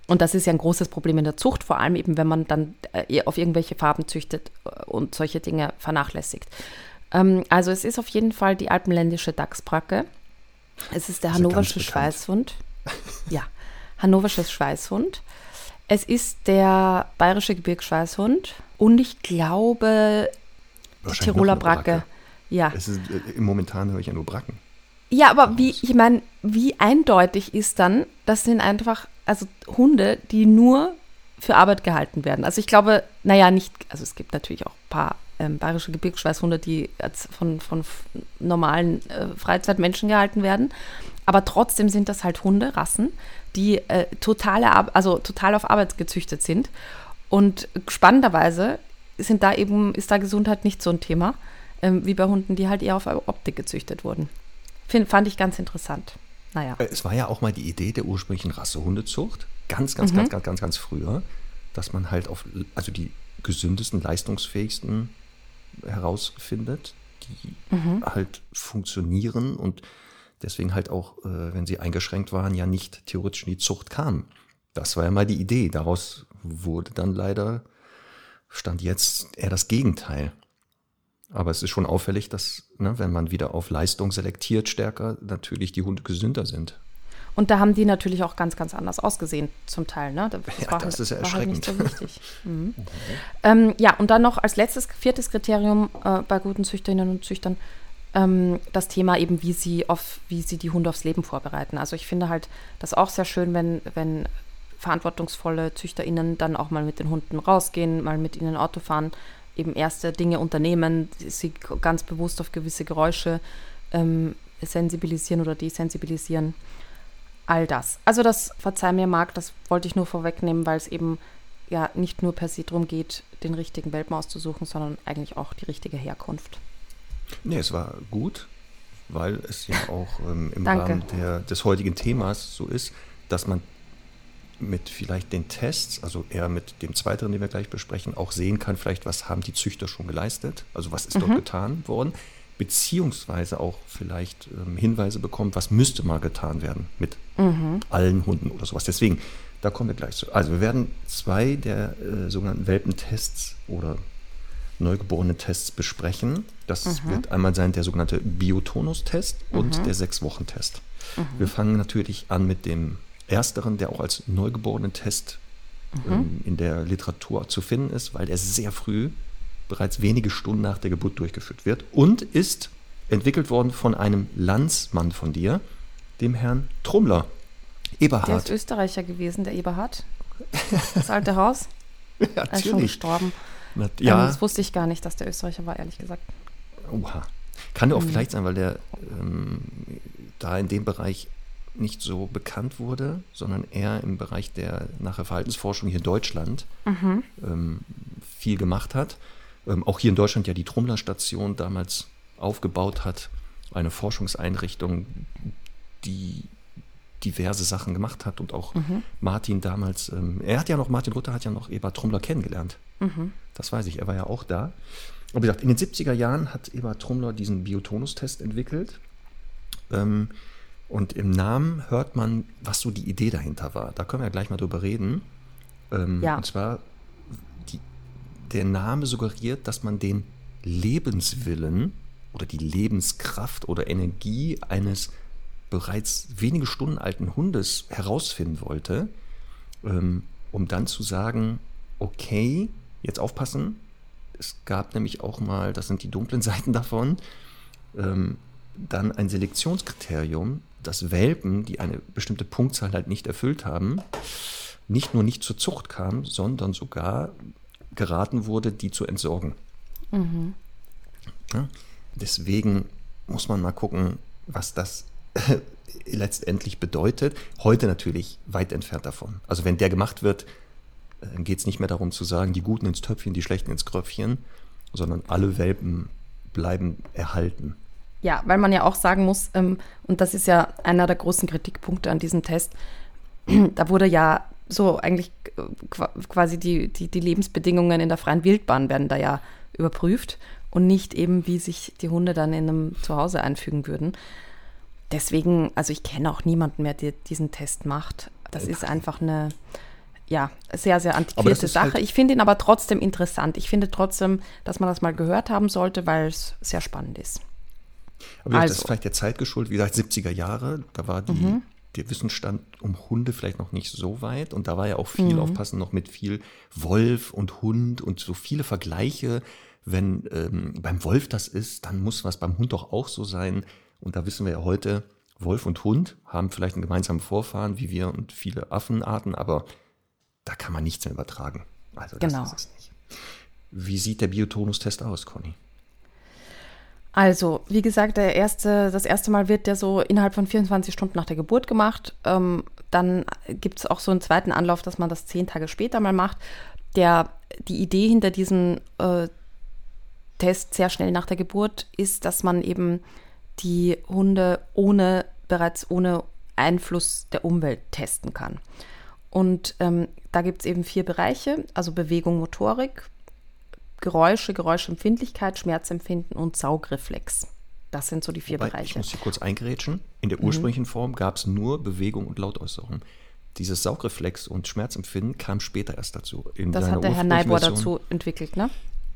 Und das ist ja ein großes Problem in der Zucht, vor allem eben, wenn man dann äh, auf irgendwelche Farben züchtet äh, und solche Dinge vernachlässigt. Ähm, also es ist auf jeden Fall die alpenländische Dachsbracke. Es ist der also hannoversche Schweißhund. Ja, hannoversches Schweißhund. Es ist der bayerische Gebirgsschweißhund und ich glaube die Tiroler Bracke. Bracke. Ja. Es ist, äh, momentan höre ich ja nur Bracken. Ja, aber wie, ich meine, wie eindeutig ist dann, das sind einfach, also Hunde, die nur für Arbeit gehalten werden. Also ich glaube, naja, nicht, also es gibt natürlich auch ein paar ähm, bayerische Gebirgsschweißhunde, die von, von normalen äh, Freizeitmenschen gehalten werden. Aber trotzdem sind das halt Hunde, Rassen, die äh, totale, also total auf Arbeit gezüchtet sind. Und spannenderweise sind da eben, ist da Gesundheit nicht so ein Thema, ähm, wie bei Hunden, die halt eher auf Optik gezüchtet wurden. Find, fand ich ganz interessant. Naja. Äh, es war ja auch mal die Idee der ursprünglichen Rassehundezucht, ganz, ganz, mhm. ganz, ganz, ganz, ganz früher, dass man halt auf, also die gesündesten, leistungsfähigsten herausfindet, die mhm. halt funktionieren und deswegen halt auch, äh, wenn sie eingeschränkt waren, ja nicht theoretisch in die Zucht kamen. Das war ja mal die Idee. Daraus wurde dann leider, stand jetzt eher das Gegenteil. Aber es ist schon auffällig, dass, ne, wenn man wieder auf Leistung selektiert stärker, natürlich die Hunde gesünder sind. Und da haben die natürlich auch ganz, ganz anders ausgesehen, zum Teil. Ne? Das, ja, war, das halt, ist ja erschreckend. Halt nicht so wichtig. Mhm. Mhm. Ähm, ja, und dann noch als letztes, viertes Kriterium äh, bei guten Züchterinnen und Züchtern ähm, das Thema eben, wie sie, auf, wie sie die Hunde aufs Leben vorbereiten. Also ich finde halt das auch sehr schön, wenn, wenn verantwortungsvolle ZüchterInnen dann auch mal mit den Hunden rausgehen, mal mit ihnen Auto fahren, eben erste Dinge unternehmen, sie ganz bewusst auf gewisse Geräusche ähm, sensibilisieren oder desensibilisieren. All das. Also das, verzeih mir Marc, das wollte ich nur vorwegnehmen, weil es eben ja nicht nur per se darum geht, den richtigen Welpen auszusuchen, sondern eigentlich auch die richtige Herkunft. Nee, es war gut, weil es ja auch ähm, im Rahmen der, des heutigen Themas so ist, dass man mit vielleicht den Tests, also eher mit dem zweiteren, den wir gleich besprechen, auch sehen kann, vielleicht was haben die Züchter schon geleistet, also was ist mhm. dort getan worden, beziehungsweise auch vielleicht ähm, Hinweise bekommt, was müsste mal getan werden mit mhm. allen Hunden oder sowas. Deswegen, da kommen wir gleich zu. Also wir werden zwei der äh, sogenannten Welpentests oder neugeborenen Tests besprechen. Das mhm. wird einmal sein der sogenannte Biotonus-Test und mhm. der Sechs-Wochen-Test. Mhm. Wir fangen natürlich an mit dem ersteren, der auch als Neugeborenen-Test mhm. ähm, in der Literatur zu finden ist, weil er sehr früh, bereits wenige Stunden nach der Geburt durchgeführt wird und ist entwickelt worden von einem Landsmann von dir, dem Herrn Trummler. Eberhard. Der ist Österreicher gewesen, der Eberhard. Das alte Haus. ja, natürlich. Er ist schon gestorben. Na, ja. Ähm, das wusste ich gar nicht, dass der Österreicher war, ehrlich gesagt. Oha. Kann ja auch mhm. vielleicht sein, weil der ähm, da in dem Bereich nicht so bekannt wurde, sondern eher im Bereich der nachher Verhaltensforschung hier in Deutschland mhm. ähm, viel gemacht hat. Ähm, auch hier in Deutschland ja die Trummler-Station damals aufgebaut hat, eine Forschungseinrichtung, die diverse Sachen gemacht hat und auch mhm. Martin damals, ähm, er hat ja noch, Martin Luther hat ja noch Eber Trummler kennengelernt. Mhm. Das weiß ich, er war ja auch da. Und wie gesagt, in den 70er Jahren hat Eber Trummler diesen Biotonus-Test entwickelt. Ähm, und im Namen hört man, was so die Idee dahinter war. Da können wir ja gleich mal drüber reden. Ähm, ja. Und zwar, die, der Name suggeriert, dass man den Lebenswillen oder die Lebenskraft oder Energie eines bereits wenige Stunden alten Hundes herausfinden wollte, ähm, um dann zu sagen, okay, jetzt aufpassen. Es gab nämlich auch mal, das sind die dunklen Seiten davon, ähm, dann ein Selektionskriterium, dass Welpen, die eine bestimmte Punktzahl halt nicht erfüllt haben, nicht nur nicht zur Zucht kamen, sondern sogar geraten wurde, die zu entsorgen. Mhm. Ja, deswegen muss man mal gucken, was das letztendlich bedeutet. Heute natürlich weit entfernt davon. Also wenn der gemacht wird, dann geht es nicht mehr darum zu sagen, die Guten ins Töpfchen, die Schlechten ins Kröpfchen, sondern alle Welpen bleiben erhalten. Ja, weil man ja auch sagen muss, ähm, und das ist ja einer der großen Kritikpunkte an diesem Test, da wurde ja so eigentlich äh, quasi die, die, die Lebensbedingungen in der freien Wildbahn werden da ja überprüft und nicht eben, wie sich die Hunde dann in einem Zuhause einfügen würden. Deswegen, also ich kenne auch niemanden mehr, der diesen Test macht. Das ist einfach eine, ja, sehr, sehr antiquierte Sache. Halt ich finde ihn aber trotzdem interessant. Ich finde trotzdem, dass man das mal gehört haben sollte, weil es sehr spannend ist. Aber also. das ist vielleicht der Zeit geschuldet, wie gesagt, 70er Jahre, da war die, mhm. der Wissensstand um Hunde vielleicht noch nicht so weit und da war ja auch viel mhm. aufpassen noch mit viel Wolf und Hund und so viele Vergleiche. Wenn ähm, beim Wolf das ist, dann muss was beim Hund doch auch so sein. Und da wissen wir ja heute, Wolf und Hund haben vielleicht einen gemeinsamen Vorfahren, wie wir und viele Affenarten, aber da kann man nichts mehr übertragen. Also das genau. ist es nicht. Wie sieht der Biotonus-Test aus, Conny? Also, wie gesagt, der erste, das erste Mal wird der so innerhalb von 24 Stunden nach der Geburt gemacht. Ähm, dann gibt es auch so einen zweiten Anlauf, dass man das zehn Tage später mal macht. Der, die Idee hinter diesem äh, Test sehr schnell nach der Geburt ist, dass man eben die Hunde ohne, bereits ohne Einfluss der Umwelt testen kann. Und ähm, da gibt es eben vier Bereiche, also Bewegung, Motorik, Geräusche, Geräuschempfindlichkeit, Schmerzempfinden und Saugreflex. Das sind so die vier Wobei, Bereiche. Ich muss hier kurz eingrätschen. In der mhm. ursprünglichen mhm. Form gab es nur Bewegung und Lautäußerung. Dieses Saugreflex und Schmerzempfinden kam später erst dazu. In das hat der Herr Neibor dazu entwickelt, ne?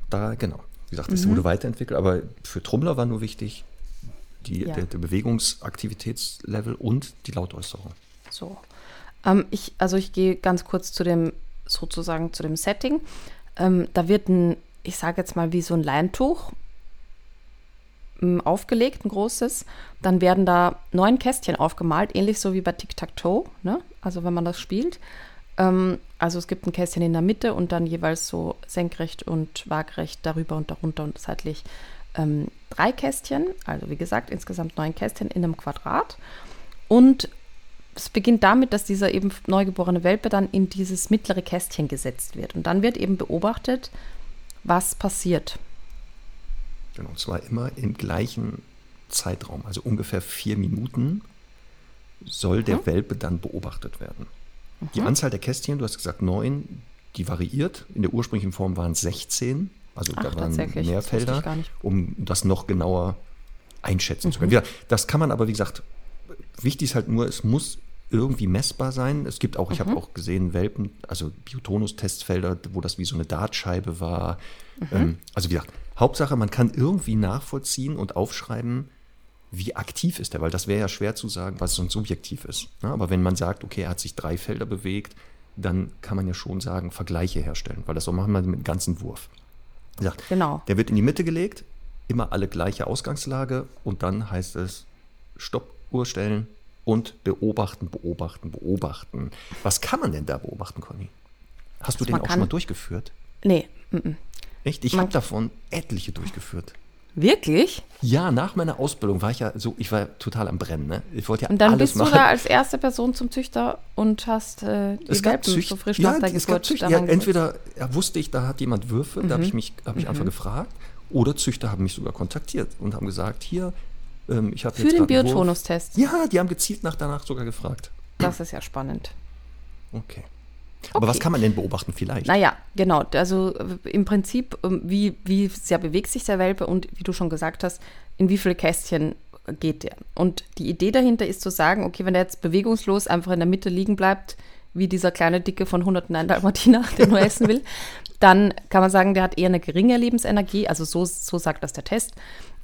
Da, genau. Wie gesagt, es mhm. wurde weiterentwickelt, aber für Trommler war nur wichtig die, ja. der, der, Bewegungsaktivitätslevel und die Lautäußerung. So. Ähm, ich, also ich gehe ganz kurz zu dem, sozusagen zu dem Setting. Ähm, da wird ein ich sage jetzt mal, wie so ein Leintuch mm, aufgelegt, ein großes. Dann werden da neun Kästchen aufgemalt, ähnlich so wie bei Tic-Tac-Toe, ne? also wenn man das spielt. Ähm, also es gibt ein Kästchen in der Mitte und dann jeweils so senkrecht und waagrecht darüber und darunter und seitlich ähm, drei Kästchen. Also wie gesagt, insgesamt neun Kästchen in einem Quadrat. Und es beginnt damit, dass dieser eben neugeborene Welpe dann in dieses mittlere Kästchen gesetzt wird. Und dann wird eben beobachtet, was passiert. Genau, und zwar immer im gleichen Zeitraum, also ungefähr vier Minuten soll der mhm. Welpe dann beobachtet werden. Mhm. Die Anzahl der Kästchen, du hast gesagt neun, die variiert. In der ursprünglichen Form waren es 16, also Ach, da waren mehr Felder, um das noch genauer einschätzen mhm. zu können. Ja, das kann man aber, wie gesagt, wichtig ist halt nur, es muss irgendwie messbar sein. Es gibt auch, ich habe mhm. auch gesehen, Welpen, also Biotonus-Testfelder, wo das wie so eine Dartscheibe war. Mhm. Ähm, also wie gesagt, Hauptsache, man kann irgendwie nachvollziehen und aufschreiben, wie aktiv ist er? Weil das wäre ja schwer zu sagen, was so ein subjektiv ist. Ne? Aber wenn man sagt, okay, er hat sich drei Felder bewegt, dann kann man ja schon sagen, Vergleiche herstellen, weil das so machen wir mit dem ganzen Wurf. Sagt, genau. Der wird in die Mitte gelegt, immer alle gleiche Ausgangslage und dann heißt es Stoppuhr stellen und beobachten, beobachten, beobachten. Was kann man denn da beobachten, Conny? Hast du also den auch schon mal durchgeführt? Nee. M -m. Echt? Ich habe davon etliche durchgeführt. Wirklich? Ja, nach meiner Ausbildung war ich ja so, ich war total am Brennen. Ne? Ich wollte ja Und dann bist du da als erste Person zum Züchter und hast äh, die es Welpen Zücht, so frisch ja, nach der Geburt ja, Entweder wusste ich, da hat jemand Würfe, mhm. da habe ich mich hab ich mhm. einfach gefragt, oder Züchter haben mich sogar kontaktiert und haben gesagt, hier, ähm, ich Für den Biotonustest? Ja, die haben gezielt nach danach sogar gefragt. Das ist ja spannend. Okay. Aber okay. was kann man denn beobachten vielleicht? Naja, genau. Also äh, im Prinzip, ähm, wie, wie sehr bewegt sich der Welpe und wie du schon gesagt hast, in wie viele Kästchen geht der. Und die Idee dahinter ist zu sagen, okay, wenn der jetzt bewegungslos einfach in der Mitte liegen bleibt, wie dieser kleine Dicke von 109 Dalmatiner, der nur essen will, dann kann man sagen, der hat eher eine geringe Lebensenergie. Also so, so sagt das der Test.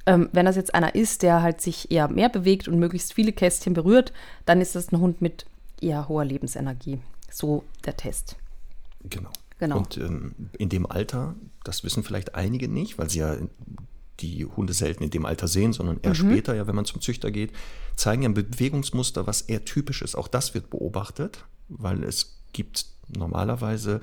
Ähm, wenn das jetzt einer ist, der halt sich eher mehr bewegt und möglichst viele Kästchen berührt, dann ist das ein Hund mit eher hoher Lebensenergie. So der Test. Genau. genau. Und ähm, in dem Alter, das wissen vielleicht einige nicht, weil sie ja die Hunde selten in dem Alter sehen, sondern eher mhm. später, ja, wenn man zum Züchter geht, zeigen ja ein Bewegungsmuster, was eher typisch ist. Auch das wird beobachtet, weil es gibt normalerweise,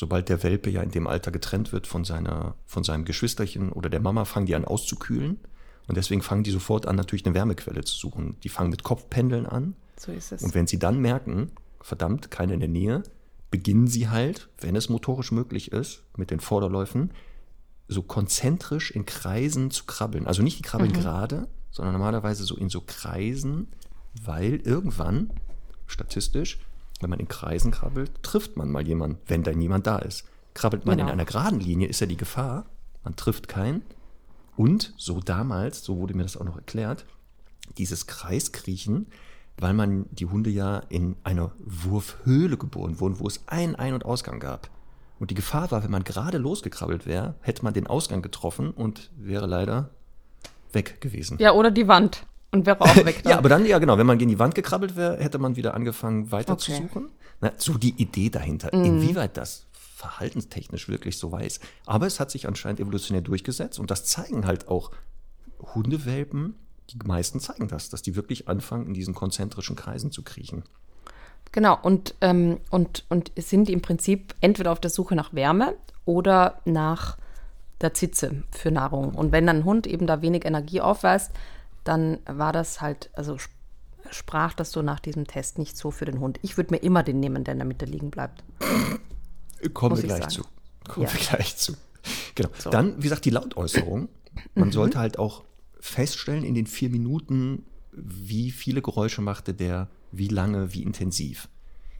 sobald der Welpe ja in dem Alter getrennt wird von, seiner, von seinem Geschwisterchen oder der Mama, fangen die an auszukühlen. Und deswegen fangen die sofort an, natürlich eine Wärmequelle zu suchen. Die fangen mit Kopfpendeln an. So ist es. Und wenn sie dann merken, verdammt, keine in der Nähe, beginnen sie halt, wenn es motorisch möglich ist, mit den Vorderläufen, so konzentrisch in Kreisen zu krabbeln. Also nicht die krabbeln mhm. gerade, sondern normalerweise so in so Kreisen, weil irgendwann, statistisch, wenn man in Kreisen krabbelt, trifft man mal jemanden, wenn da niemand da ist. Krabbelt man genau. in einer geraden Linie, ist ja die Gefahr, man trifft keinen. Und so damals, so wurde mir das auch noch erklärt, dieses Kreiskriechen weil man die Hunde ja in einer Wurfhöhle geboren wurden, wo es einen Ein- und Ausgang gab. Und die Gefahr war, wenn man gerade losgekrabbelt wäre, hätte man den Ausgang getroffen und wäre leider weg gewesen. Ja, oder die Wand und wäre auch weg. ja, aber dann, ja genau, wenn man gegen die Wand gekrabbelt wäre, hätte man wieder angefangen weiter okay. zu suchen. Na, so die Idee dahinter, mhm. inwieweit das verhaltenstechnisch wirklich so weiß. Aber es hat sich anscheinend evolutionär durchgesetzt und das zeigen halt auch Hundewelpen, die meisten zeigen das, dass die wirklich anfangen, in diesen konzentrischen Kreisen zu kriechen. Genau, und, ähm, und, und sind im Prinzip entweder auf der Suche nach Wärme oder nach der Zitze für Nahrung. Und wenn dann ein Hund eben da wenig Energie aufweist, dann war das halt, also sprach das so nach diesem Test nicht so für den Hund. Ich würde mir immer den nehmen, der in der Mitte liegen bleibt. Kommen wir gleich sagen. zu. Kommen ja. wir gleich zu. Genau. So. Dann, wie gesagt, die Lautäußerung. Man mhm. sollte halt auch feststellen in den vier Minuten, wie viele Geräusche machte der, wie lange, wie intensiv.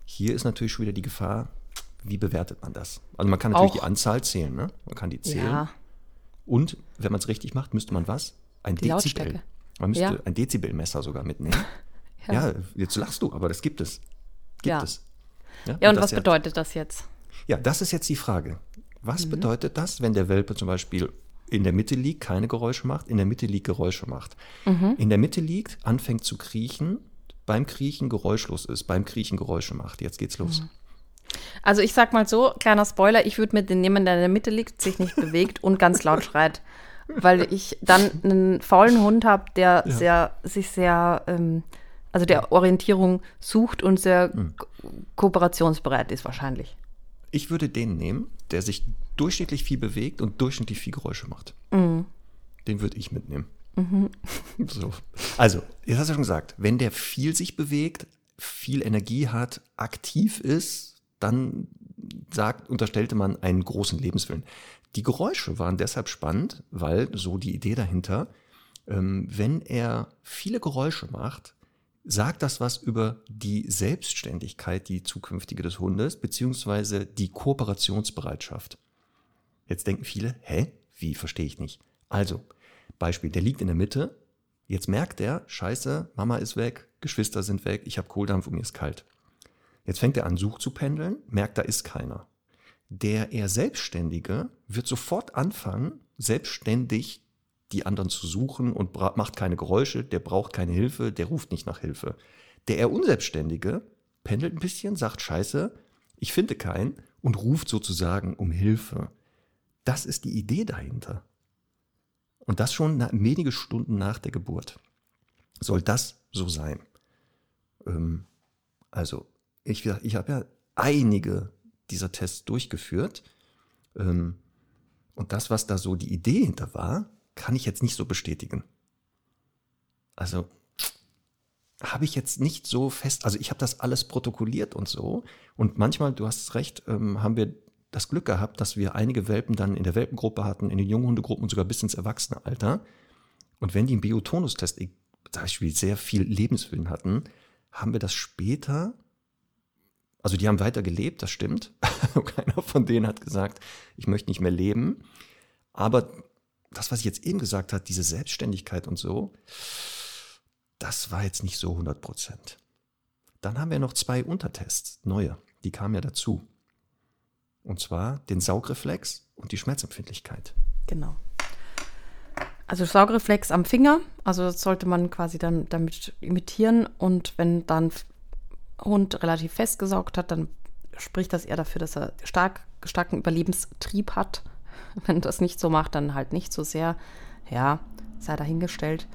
Hier ist natürlich schon wieder die Gefahr, wie bewertet man das? Also man kann natürlich Auch. die Anzahl zählen, ne? Man kann die zählen. Ja. Und wenn man es richtig macht, müsste man was? Ein die Dezibel. Man müsste ja. ein Dezibelmesser sogar mitnehmen. ja. ja. jetzt lachst du, aber das gibt es. Gibt ja. es. Ja, und, und was bedeutet das jetzt? Ja, das ist jetzt die Frage. Was mhm. bedeutet das, wenn der Welpe zum Beispiel in der Mitte liegt, keine Geräusche macht, in der Mitte liegt, Geräusche macht. Mhm. In der Mitte liegt, anfängt zu kriechen, beim Kriechen geräuschlos ist, beim Kriechen Geräusche macht. Jetzt geht's los. Mhm. Also ich sag mal so, kleiner Spoiler, ich würde mit den nehmen, der in der Mitte liegt, sich nicht bewegt und ganz laut schreit. Weil ich dann einen faulen Hund habe, der ja. sehr, sich sehr, ähm, also der Orientierung sucht und sehr mhm. ko kooperationsbereit ist wahrscheinlich. Ich würde den nehmen, der sich durchschnittlich viel bewegt und durchschnittlich viel Geräusche macht. Mhm. Den würde ich mitnehmen. Mhm. So. Also, jetzt hast du schon gesagt, wenn der viel sich bewegt, viel Energie hat, aktiv ist, dann sagt, unterstellte man einen großen Lebenswillen. Die Geräusche waren deshalb spannend, weil so die Idee dahinter, ähm, wenn er viele Geräusche macht, sagt das was über die Selbstständigkeit, die zukünftige des Hundes, beziehungsweise die Kooperationsbereitschaft. Jetzt denken viele, hä? Wie verstehe ich nicht? Also, Beispiel, der liegt in der Mitte. Jetzt merkt er, scheiße, Mama ist weg, Geschwister sind weg, ich habe Kohldampf und mir ist kalt. Jetzt fängt er an, Such zu pendeln, merkt, da ist keiner. Der eher Selbstständige wird sofort anfangen, selbstständig die anderen zu suchen und macht keine Geräusche, der braucht keine Hilfe, der ruft nicht nach Hilfe. Der eher Unselbstständige pendelt ein bisschen, sagt Scheiße, ich finde keinen und ruft sozusagen um Hilfe. Das ist die Idee dahinter. Und das schon wenige Stunden nach der Geburt. Soll das so sein? Ähm, also, ich, ich habe ja einige dieser Tests durchgeführt. Ähm, und das, was da so die Idee hinter war, kann ich jetzt nicht so bestätigen. Also habe ich jetzt nicht so fest, also ich habe das alles protokolliert und so. Und manchmal, du hast recht, ähm, haben wir das Glück gehabt, dass wir einige Welpen dann in der Welpengruppe hatten, in den Junghundegruppen und sogar bis ins Erwachsenealter. Und wenn die im Biotonustest zum Beispiel sehr viel Lebenswillen hatten, haben wir das später, also die haben weiter gelebt, das stimmt. Keiner von denen hat gesagt, ich möchte nicht mehr leben. Aber das, was ich jetzt eben gesagt habe, diese Selbstständigkeit und so, das war jetzt nicht so 100 Prozent. Dann haben wir noch zwei Untertests, neue, die kamen ja dazu. Und zwar den Saugreflex und die Schmerzempfindlichkeit. Genau. Also Saugreflex am Finger, also das sollte man quasi dann damit imitieren und wenn dann Hund relativ fest gesaugt hat, dann spricht das eher dafür, dass er stark, starken Überlebenstrieb hat. Wenn das nicht so macht, dann halt nicht so sehr. Ja, sei dahingestellt.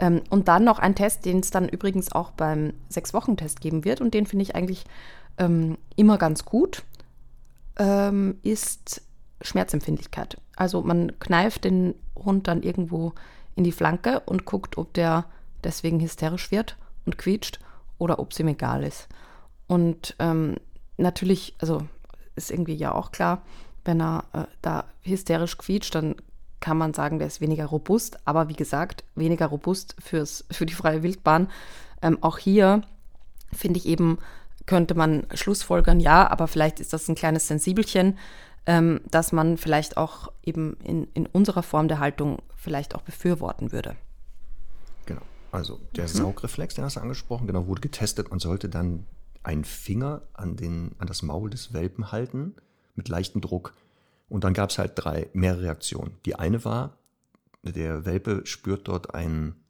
Ähm, und dann noch ein Test, den es dann übrigens auch beim Sechs-Wochen-Test geben wird und den finde ich eigentlich ähm, immer ganz gut, ähm, ist Schmerzempfindlichkeit. Also man kneift den Hund dann irgendwo in die Flanke und guckt, ob der deswegen hysterisch wird und quietscht oder ob es ihm egal ist. Und ähm, natürlich, also ist irgendwie ja auch klar, wenn er äh, da hysterisch quietscht, dann kann man sagen, der ist weniger robust. Aber wie gesagt, weniger robust fürs, für die freie Wildbahn. Ähm, auch hier finde ich eben, könnte man Schlussfolgern, ja, aber vielleicht ist das ein kleines Sensibelchen, ähm, dass man vielleicht auch eben in, in unserer Form der Haltung vielleicht auch befürworten würde. Also der mhm. Saugreflex, den hast du angesprochen, genau, wurde getestet. Man sollte dann einen Finger an, den, an das Maul des Welpen halten mit leichtem Druck. Und dann gab es halt drei, mehr Reaktionen. Die eine war, der Welpe spürt dort einen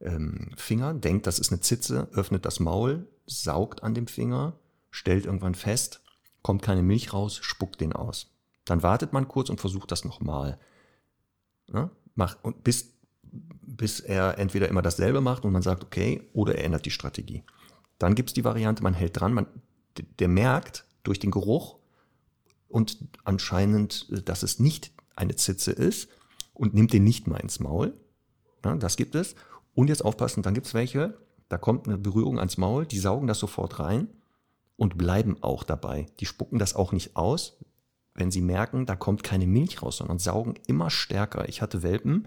ähm, Finger, denkt, das ist eine Zitze, öffnet das Maul, saugt an dem Finger, stellt irgendwann fest, kommt keine Milch raus, spuckt den aus. Dann wartet man kurz und versucht das nochmal. Ja, macht, und bis, bis er entweder immer dasselbe macht und man sagt, okay, oder er ändert die Strategie. Dann gibt es die Variante, man hält dran, man, der merkt durch den Geruch, und anscheinend, äh, dass es nicht eine Zitze ist und nimmt den nicht mal ins Maul. Ja, das gibt es. Und jetzt aufpassen, dann gibt es welche, da kommt eine Berührung ans Maul, die saugen das sofort rein und bleiben auch dabei. Die spucken das auch nicht aus, wenn sie merken, da kommt keine Milch raus, sondern saugen immer stärker. Ich hatte Welpen,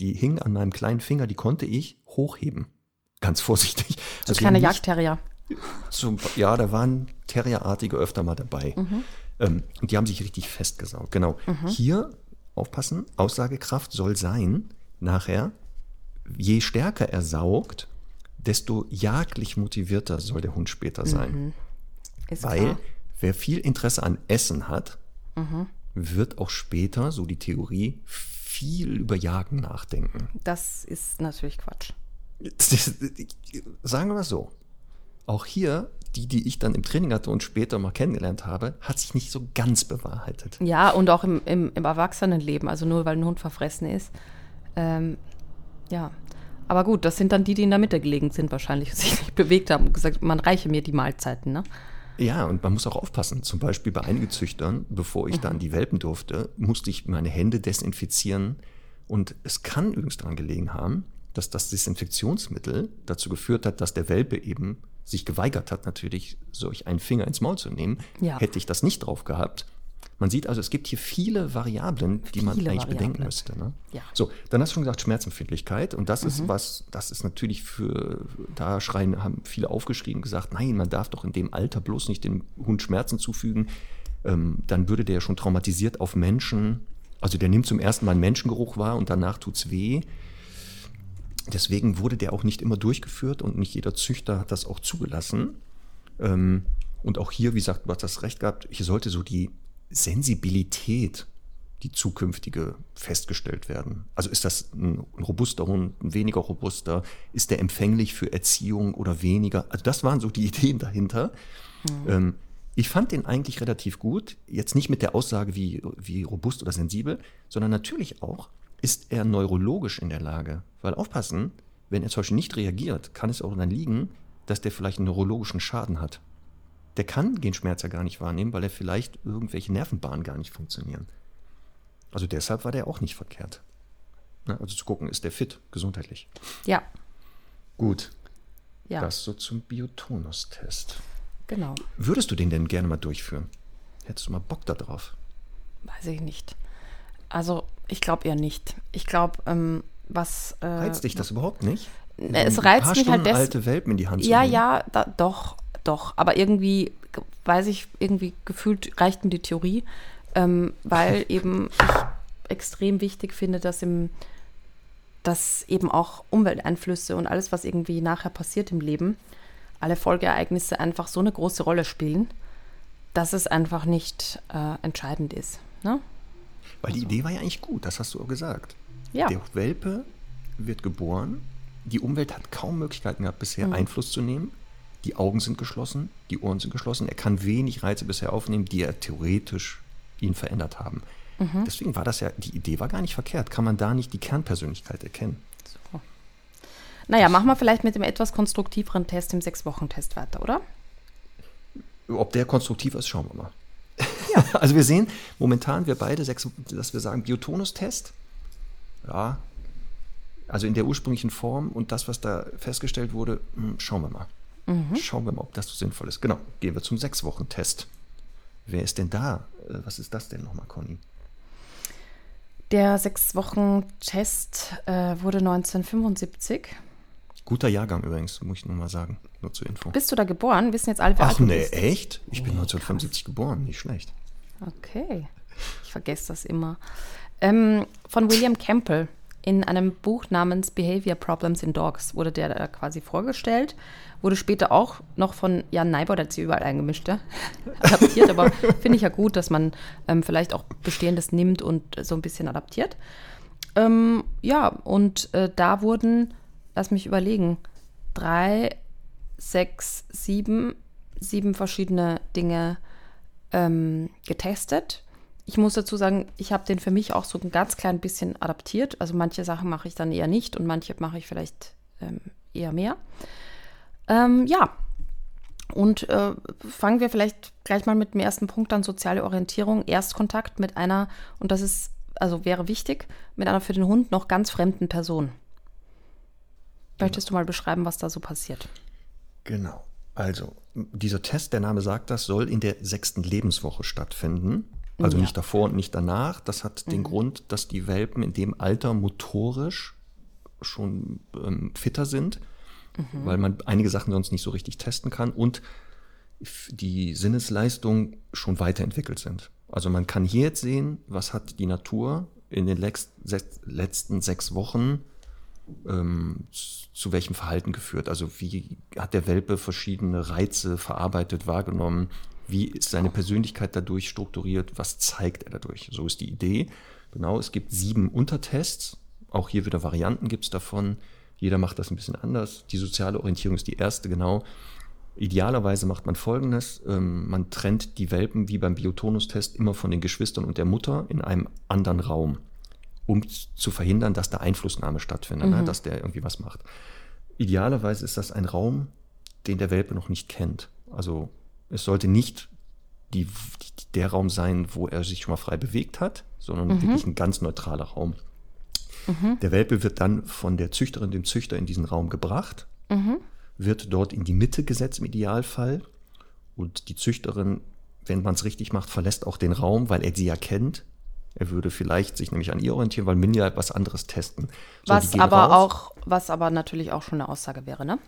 die hingen an meinem kleinen Finger, die konnte ich hochheben. Ganz vorsichtig. So also kleine Jagdterrier. So, ja, da waren Terrierartige öfter mal dabei. Mhm. Ähm, und die haben sich richtig festgesaugt. Genau. Mhm. Hier aufpassen, Aussagekraft soll sein, nachher, je stärker er saugt, desto jagdlich motivierter soll der Hund später sein. Mhm. Weil klar. wer viel Interesse an Essen hat, mhm. wird auch später, so die Theorie, viel über Jagen nachdenken. Das ist natürlich Quatsch. Sagen wir mal so. Auch hier die, die ich dann im Training hatte und später mal kennengelernt habe, hat sich nicht so ganz bewahrheitet. Ja, und auch im, im, im Erwachsenenleben, also nur weil ein Hund verfressen ist. Ähm, ja. Aber gut, das sind dann die, die in der Mitte gelegen sind, wahrscheinlich, sich nicht bewegt haben und gesagt, man reiche mir die Mahlzeiten, ne? Ja, und man muss auch aufpassen. Zum Beispiel bei einigen Züchtern, bevor ich mhm. dann die Welpen durfte, musste ich meine Hände desinfizieren. Und es kann übrigens daran gelegen haben, dass das Desinfektionsmittel dazu geführt hat, dass der Welpe eben sich geweigert hat, natürlich solch einen Finger ins Maul zu nehmen, ja. hätte ich das nicht drauf gehabt. Man sieht also, es gibt hier viele Variablen, die viele man eigentlich Variablen. bedenken müsste. Ne? Ja. So, dann hast du schon gesagt, Schmerzempfindlichkeit. Und das mhm. ist was, das ist natürlich für, da schreien, haben viele aufgeschrieben, gesagt, nein, man darf doch in dem Alter bloß nicht dem Hund Schmerzen zufügen. Ähm, dann würde der schon traumatisiert auf Menschen, also der nimmt zum ersten Mal einen Menschengeruch wahr und danach tut es weh. Deswegen wurde der auch nicht immer durchgeführt und nicht jeder Züchter hat das auch zugelassen. und auch hier, wie gesagt, du hast das recht gehabt, hier sollte so die Sensibilität die zukünftige festgestellt werden. Also ist das ein, ein robuster Hund, ein weniger robuster? Ist der empfänglich für Erziehung oder weniger? Also das waren so die Ideen dahinter. Mhm. Ähm, ich fand den eigentlich relativ gut. Jetzt nicht mit der Aussage, wie, wie robust oder sensibel, sondern natürlich auch, ist er neurologisch in der Lage. Weil aufpassen, wenn er zum Beispiel nicht reagiert, kann es auch dann liegen, dass der vielleicht einen neurologischen Schaden hat. Der kann den Schmerz ja gar nicht wahrnehmen, weil er vielleicht irgendwelche Nervenbahnen gar nicht funktionieren. Also deshalb war der auch nicht verkehrt. Ne? Also zu gucken, ist der fit, gesundheitlich. Ja. Gut. Ja. Das so zum Biotonus-Test. Genau. Würdest du den denn gerne mal durchführen? Hättest du mal Bock da drauf? Weiß ich nicht. Also, ich glaube eher nicht. Ich glaube, ähm, was. Äh, reizt dich das überhaupt nicht? Es reizt ein paar mich halt des alte Welpen in die Hand Ja, ja, da, doch, doch. Aber irgendwie, weiß ich, irgendwie gefühlt reicht mir die Theorie, ähm, weil eben ich extrem wichtig finde, dass im dass eben auch Umwelteinflüsse und alles, was irgendwie nachher passiert im Leben, alle Folgeereignisse einfach so eine große Rolle spielen, dass es einfach nicht äh, entscheidend ist. Ne? Weil die also. Idee war ja eigentlich gut, das hast du auch gesagt. Ja. Der Welpe wird geboren, die Umwelt hat kaum Möglichkeiten gehabt, bisher mhm. Einfluss zu nehmen. Die Augen sind geschlossen, die Ohren sind geschlossen. Er kann wenig Reize bisher aufnehmen, die er theoretisch ihn verändert haben. Mhm. Deswegen war das ja, die Idee war gar nicht verkehrt. Kann man da nicht die Kernpersönlichkeit erkennen? So. Naja, machen wir vielleicht mit dem etwas konstruktiveren Test, dem Sechs-Wochen-Test weiter, oder? Ob der konstruktiv ist, schauen wir mal. Ja. also wir sehen momentan, wir beide, sechs, dass wir sagen, Biotonus-Test, ja, also in der ursprünglichen Form und das, was da festgestellt wurde, hm, schauen wir mal. Mhm. Schauen wir mal, ob das so sinnvoll ist. Genau, gehen wir zum Sechs-Wochen-Test. Wer ist denn da? Äh, was ist das denn nochmal, Conny? Der Sechs-Wochen-Test äh, wurde 1975. Guter Jahrgang übrigens, muss ich nur mal sagen, nur zur Info. Bist du da geboren? Wissen jetzt alle, wer Ach nee, echt? Ich bin 1975 krass. geboren, nicht schlecht. Okay, ich vergesse das immer. Ähm, von William Campbell in einem Buch namens Behavior Problems in Dogs wurde der da quasi vorgestellt. Wurde später auch noch von Jan Neibau, der hat sie überall eingemischt, ja? adaptiert. aber finde ich ja gut, dass man ähm, vielleicht auch Bestehendes nimmt und so ein bisschen adaptiert. Ähm, ja, und äh, da wurden, lass mich überlegen, drei, sechs, sieben, sieben verschiedene Dinge ähm, getestet ich muss dazu sagen, ich habe den für mich auch so ein ganz klein bisschen adaptiert. Also manche Sachen mache ich dann eher nicht und manche mache ich vielleicht ähm, eher mehr. Ähm, ja, und äh, fangen wir vielleicht gleich mal mit dem ersten Punkt an, soziale Orientierung, Erstkontakt mit einer, und das ist, also wäre wichtig, mit einer für den Hund noch ganz fremden Person. Möchtest du mal beschreiben, was da so passiert? Genau. Also, dieser Test, der Name sagt das, soll in der sechsten Lebenswoche stattfinden. Also ja. nicht davor und nicht danach. Das hat mhm. den Grund, dass die Welpen in dem Alter motorisch schon ähm, fitter sind, mhm. weil man einige Sachen sonst nicht so richtig testen kann und die Sinnesleistungen schon weiterentwickelt sind. Also man kann hier jetzt sehen, was hat die Natur in den letzten sechs Wochen ähm, zu welchem Verhalten geführt. Also wie hat der Welpe verschiedene Reize verarbeitet, wahrgenommen, wie ist seine Persönlichkeit dadurch strukturiert? Was zeigt er dadurch? So ist die Idee. Genau, es gibt sieben Untertests. Auch hier wieder Varianten gibt es davon. Jeder macht das ein bisschen anders. Die soziale Orientierung ist die erste, genau. Idealerweise macht man folgendes: ähm, Man trennt die Welpen wie beim Biotonus-Test immer von den Geschwistern und der Mutter in einem anderen Raum, um zu verhindern, dass da Einflussnahme stattfindet, ne, mhm. ne, dass der irgendwie was macht. Idealerweise ist das ein Raum, den der Welpe noch nicht kennt. Also es sollte nicht die, der Raum sein, wo er sich schon mal frei bewegt hat, sondern mhm. wirklich ein ganz neutraler Raum. Mhm. Der Welpe wird dann von der Züchterin, dem Züchter in diesen Raum gebracht, mhm. wird dort in die Mitte gesetzt im Idealfall und die Züchterin, wenn man es richtig macht, verlässt auch den Raum, weil er sie ja kennt er würde vielleicht sich nämlich an ihr orientieren, weil Minja was anderes testen. So, was aber raus. auch, was aber natürlich auch schon eine Aussage wäre, ne?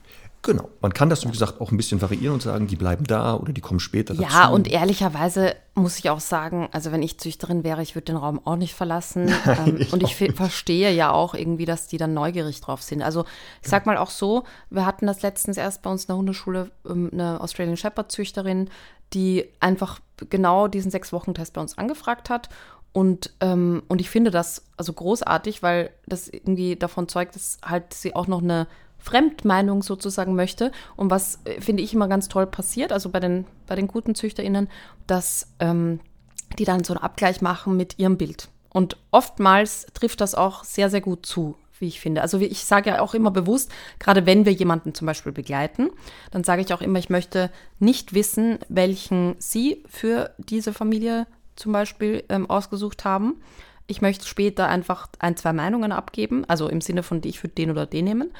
Genau. Man kann das, wie gesagt, auch ein bisschen variieren und sagen, die bleiben da oder die kommen später dazu. Ja, und ehrlicherweise muss ich auch sagen, also wenn ich Züchterin wäre, ich würde den Raum auch nicht verlassen. ähm, ich und ich verstehe ja auch irgendwie, dass die dann neugierig drauf sind. Also ich sag mal auch so, wir hatten das letztens erst bei uns in der Hundeschule, ähm, eine Australian Shepherd Züchterin, die einfach genau diesen Sechs-Wochen-Test bei uns angefragt hat Und, ähm, und ich finde das also großartig, weil das irgendwie davon zeugt, dass halt sie auch noch eine Fremdmeinung sozusagen möchte. Und was, äh, finde ich, immer ganz toll passiert, also bei den, bei den guten ZüchterInnen, dass ähm, die dann so einen Abgleich machen mit ihrem Bild. Und oftmals trifft das auch sehr, sehr gut zu, wie ich finde. Also ich sage ja auch immer bewusst, gerade wenn wir jemanden zum Beispiel begleiten, dann sage ich auch immer, ich möchte nicht wissen, welchen Sie für diese Familie zum Beispiel ähm, ausgesucht haben. Ich möchte später einfach ein, zwei Meinungen abgeben, also im Sinne von, ich würde den oder den nehmen.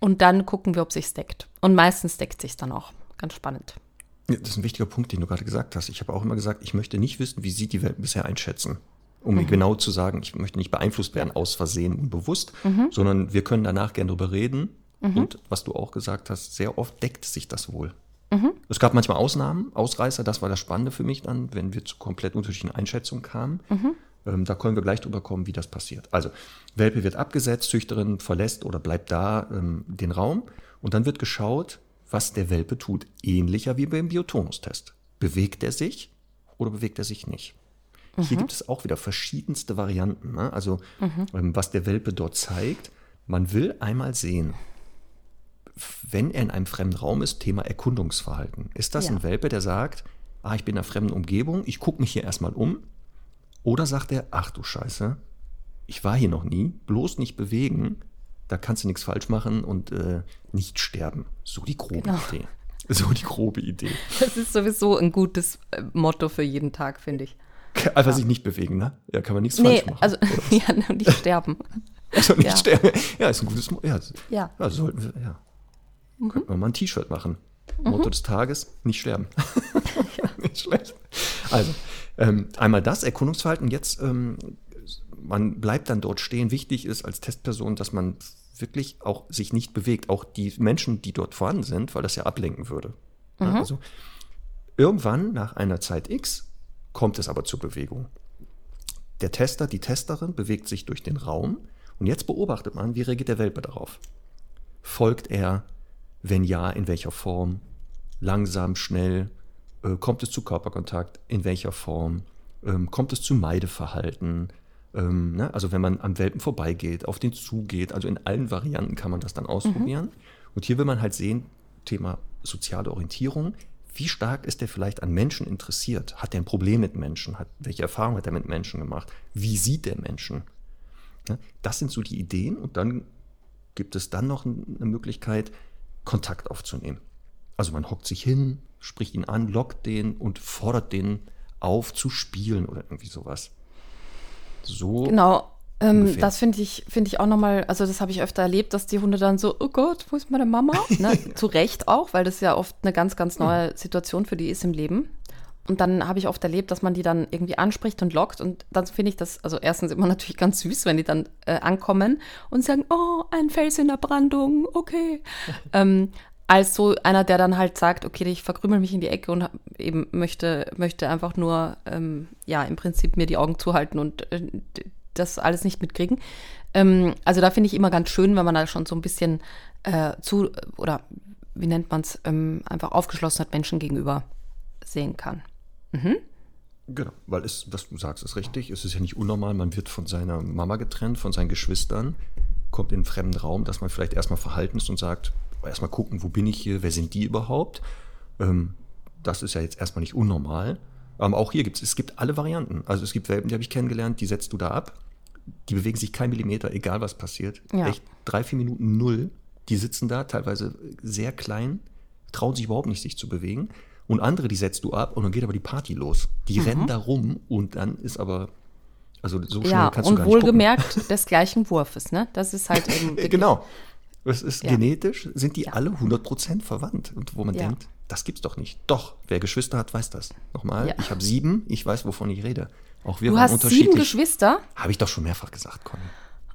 Und dann gucken wir, ob sich deckt. Und meistens deckt sich dann auch. Ganz spannend. Ja, das ist ein wichtiger Punkt, den du gerade gesagt hast. Ich habe auch immer gesagt, ich möchte nicht wissen, wie Sie die Welt bisher einschätzen. Um mhm. mir genau zu sagen, ich möchte nicht beeinflusst werden aus Versehen und bewusst, mhm. sondern wir können danach gerne darüber reden. Mhm. Und was du auch gesagt hast, sehr oft deckt sich das wohl. Mhm. Es gab manchmal Ausnahmen, Ausreißer, das war das Spannende für mich dann, wenn wir zu komplett unterschiedlichen Einschätzungen kamen. Mhm. Ähm, da können wir gleich drüber kommen, wie das passiert. Also, Welpe wird abgesetzt, Züchterin verlässt oder bleibt da ähm, den Raum und dann wird geschaut, was der Welpe tut. Ähnlicher wie beim Biotonustest. Bewegt er sich oder bewegt er sich nicht? Mhm. Hier gibt es auch wieder verschiedenste Varianten. Ne? Also, mhm. ähm, was der Welpe dort zeigt, man will einmal sehen, wenn er in einem fremden Raum ist, Thema Erkundungsverhalten. Ist das ja. ein Welpe, der sagt, ah, ich bin in einer fremden Umgebung, ich gucke mich hier erstmal um? Oder sagt er, ach du Scheiße, ich war hier noch nie, bloß nicht bewegen, da kannst du nichts falsch machen und äh, nicht sterben. So die grobe genau. Idee. So die grobe Idee. Das ist sowieso ein gutes äh, Motto für jeden Tag, finde ich. Einfach ja. sich nicht bewegen, ne? Ja, kann man nichts nee, falsch machen. Also, ja, nicht sterben. Also nicht ja. sterben. Ja, ist ein gutes Motto. Ja, ja. Also sollten wir, ja. Mhm. Könnten wir mal ein T-Shirt machen. Mhm. Motto des Tages, nicht sterben. Ja. nicht schlecht. Also, ähm, einmal das Erkundungsverhalten. Jetzt, ähm, man bleibt dann dort stehen. Wichtig ist als Testperson, dass man wirklich auch sich nicht bewegt. Auch die Menschen, die dort vorhanden sind, weil das ja ablenken würde. Mhm. Ja, also, irgendwann nach einer Zeit X kommt es aber zur Bewegung. Der Tester, die Testerin bewegt sich durch den Raum und jetzt beobachtet man, wie reagiert der Welpe darauf. Folgt er wenn ja, in welcher Form? Langsam, schnell? Äh, kommt es zu Körperkontakt? In welcher Form? Ähm, kommt es zu Meideverhalten? Ähm, ne? Also wenn man am Welpen vorbeigeht, auf den zugeht, also in allen Varianten kann man das dann ausprobieren. Mhm. Und hier will man halt sehen, Thema soziale Orientierung, wie stark ist er vielleicht an Menschen interessiert? Hat er ein Problem mit Menschen? Hat, welche Erfahrungen hat er mit Menschen gemacht? Wie sieht er Menschen? Ja, das sind so die Ideen und dann gibt es dann noch eine Möglichkeit, Kontakt aufzunehmen. Also man hockt sich hin, spricht ihn an, lockt den und fordert den auf zu spielen oder irgendwie sowas. So. Genau. Ähm, das finde ich, finde ich auch nochmal, also das habe ich öfter erlebt, dass die Hunde dann so, oh Gott, wo ist meine Mama? ne? Zu Recht auch, weil das ja oft eine ganz, ganz neue Situation für die ist im Leben. Und dann habe ich oft erlebt, dass man die dann irgendwie anspricht und lockt. Und dann finde ich das, also erstens immer natürlich ganz süß, wenn die dann äh, ankommen und sagen, oh, ein Fels in der Brandung, okay. ähm, als so einer, der dann halt sagt, okay, ich verkrümel mich in die Ecke und eben möchte, möchte einfach nur, ähm, ja, im Prinzip mir die Augen zuhalten und äh, das alles nicht mitkriegen. Ähm, also da finde ich immer ganz schön, wenn man da schon so ein bisschen äh, zu, oder wie nennt man es, ähm, einfach aufgeschlossen hat Menschen gegenüber sehen kann. Mhm. Genau, weil es, was du sagst, ist richtig. Es ist ja nicht unnormal, man wird von seiner Mama getrennt, von seinen Geschwistern, kommt in einen fremden Raum, dass man vielleicht erstmal verhalten ist und sagt, erstmal gucken, wo bin ich hier, wer sind die überhaupt? Ähm, das ist ja jetzt erstmal nicht unnormal. Aber auch hier gibt es, es gibt alle Varianten. Also es gibt Welpen, die habe ich kennengelernt, die setzt du da ab. Die bewegen sich kein Millimeter, egal was passiert. Ja. Echt drei, vier Minuten null. Die sitzen da, teilweise sehr klein, trauen sich überhaupt nicht, sich zu bewegen. Und andere, die setzt du ab und dann geht aber die Party los. Die mhm. rennen da rum und dann ist aber, also so schnell ja, kannst du gar nicht Und wohlgemerkt des gleichen Wurfes, ne? Das ist halt eben. genau. Es ist ja. genetisch, sind die ja. alle 100% verwandt. Und wo man ja. denkt, das gibt's doch nicht. Doch, wer Geschwister hat, weiß das. Nochmal, ich habe sieben, ich weiß, wovon ich rede. Auch wir du hast sieben Geschwister? Habe ich doch schon mehrfach gesagt, Conny.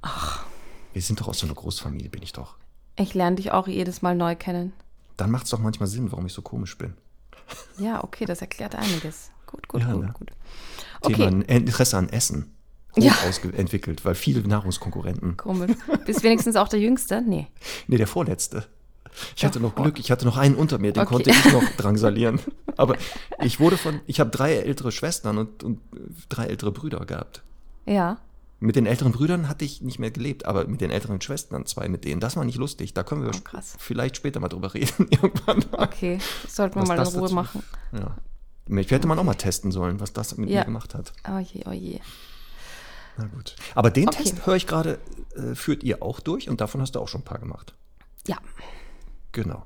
Ach. Wir sind doch aus so einer Großfamilie, bin ich doch. Ich lerne dich auch jedes Mal neu kennen. Dann macht es doch manchmal Sinn, warum ich so komisch bin. Ja, okay, das erklärt einiges. Gut, gut, ja, gut, ne? gut. Okay. Thema Interesse an Essen. Ja. entwickelt, weil viele Nahrungskonkurrenten. Komisch. Bist wenigstens auch der Jüngste? Nee. Nee, der Vorletzte. Ich hatte noch Glück, ich hatte noch einen unter mir, den okay. konnte ich noch drangsalieren. Aber ich wurde von, ich habe drei ältere Schwestern und, und drei ältere Brüder gehabt. Ja. Mit den älteren Brüdern hatte ich nicht mehr gelebt, aber mit den älteren Schwestern, zwei mit denen, das war nicht lustig. Da können wir oh, vielleicht später mal drüber reden. Irgendwann. Okay, das sollten wir mal in Ruhe dazu, machen. Ja. Mich hätte man auch mal testen sollen, was das mit ja. mir gemacht hat. Oh je, oh je. Na gut. Aber den okay. Test höre ich gerade, äh, führt ihr auch durch und davon hast du auch schon ein paar gemacht. Ja. Genau.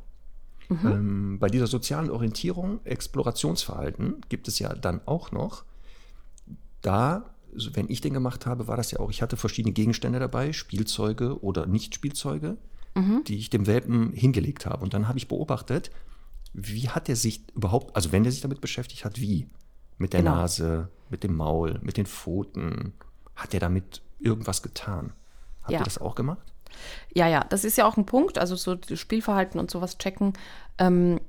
Mhm. Ähm, bei dieser sozialen Orientierung, Explorationsverhalten, gibt es ja dann auch noch, da wenn ich den gemacht habe, war das ja auch, ich hatte verschiedene Gegenstände dabei, Spielzeuge oder Nicht-Spielzeuge, mhm. die ich dem Welpen hingelegt habe. Und dann habe ich beobachtet, wie hat er sich überhaupt, also wenn er sich damit beschäftigt hat, wie? Mit der genau. Nase, mit dem Maul, mit den Pfoten. Hat er damit irgendwas getan? Habt ja. ihr das auch gemacht? Ja, ja, das ist ja auch ein Punkt. Also so Spielverhalten und sowas checken. Ähm,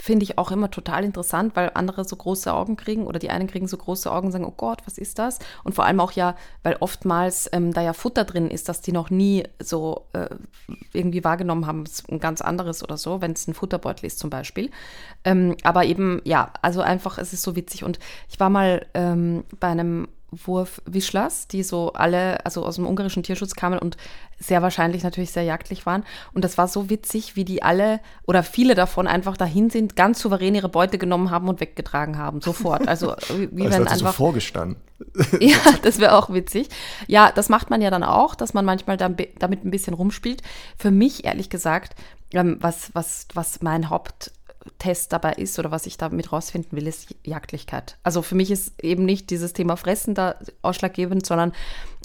finde ich auch immer total interessant, weil andere so große Augen kriegen oder die einen kriegen so große Augen und sagen, oh Gott, was ist das? Und vor allem auch ja, weil oftmals ähm, da ja Futter drin ist, dass die noch nie so äh, irgendwie wahrgenommen haben, ein ganz anderes oder so, wenn es ein Futterbeutel ist zum Beispiel. Ähm, aber eben, ja, also einfach, es ist so witzig. Und ich war mal ähm, bei einem Wurfwischlers, die so alle, also aus dem ungarischen Tierschutz kamen und sehr wahrscheinlich natürlich sehr jagdlich waren. Und das war so witzig, wie die alle oder viele davon einfach dahin sind, ganz souverän ihre Beute genommen haben und weggetragen haben, sofort. Also wie also wenn einfach. So vorgestanden. ja, das wäre auch witzig. Ja, das macht man ja dann auch, dass man manchmal damit ein bisschen rumspielt. Für mich, ehrlich gesagt, ähm, was, was, was mein Haupt Test dabei ist oder was ich damit rausfinden will, ist Jagdlichkeit. Also für mich ist eben nicht dieses Thema Fressen da ausschlaggebend, sondern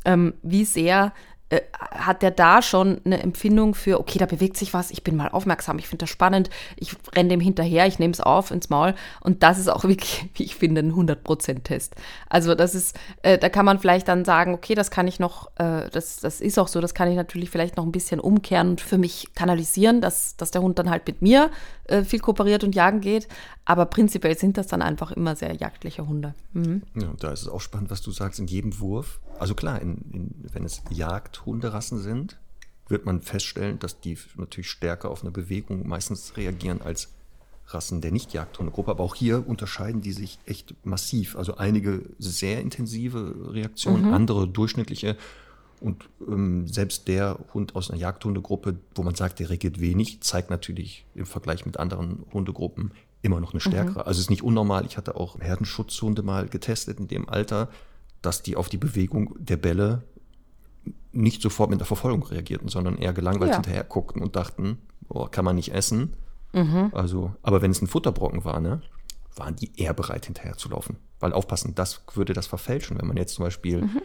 ähm, wie sehr äh, hat der da schon eine Empfindung für, okay, da bewegt sich was, ich bin mal aufmerksam, ich finde das spannend, ich renne dem hinterher, ich nehme es auf ins Maul und das ist auch wirklich, wie ich finde, ein 100%-Test. Also das ist, äh, da kann man vielleicht dann sagen, okay, das kann ich noch, äh, das, das ist auch so, das kann ich natürlich vielleicht noch ein bisschen umkehren und für mich kanalisieren, dass, dass der Hund dann halt mit mir äh, viel kooperiert und jagen geht, aber prinzipiell sind das dann einfach immer sehr jagdliche Hunde. Mhm. Ja, da ist es auch spannend, was du sagst, in jedem Wurf also klar, in, in, wenn es Jagdhunderassen sind, wird man feststellen, dass die natürlich stärker auf eine Bewegung meistens reagieren als Rassen der Nicht-Jagdhundegruppe. Aber auch hier unterscheiden die sich echt massiv. Also einige sehr intensive Reaktionen, mhm. andere durchschnittliche. Und ähm, selbst der Hund aus einer Jagdhundegruppe, wo man sagt, der reagiert wenig, zeigt natürlich im Vergleich mit anderen Hundegruppen immer noch eine stärkere. Mhm. Also es ist nicht unnormal. Ich hatte auch Herdenschutzhunde mal getestet in dem Alter dass die auf die Bewegung der Bälle nicht sofort mit der Verfolgung reagierten, sondern eher gelangweilt ja. hinterher guckten und dachten, oh, kann man nicht essen. Mhm. Also, aber wenn es ein Futterbrocken war, ne, waren die eher bereit, hinterher zu laufen. Weil aufpassen, das würde das verfälschen, wenn man jetzt zum Beispiel, mhm.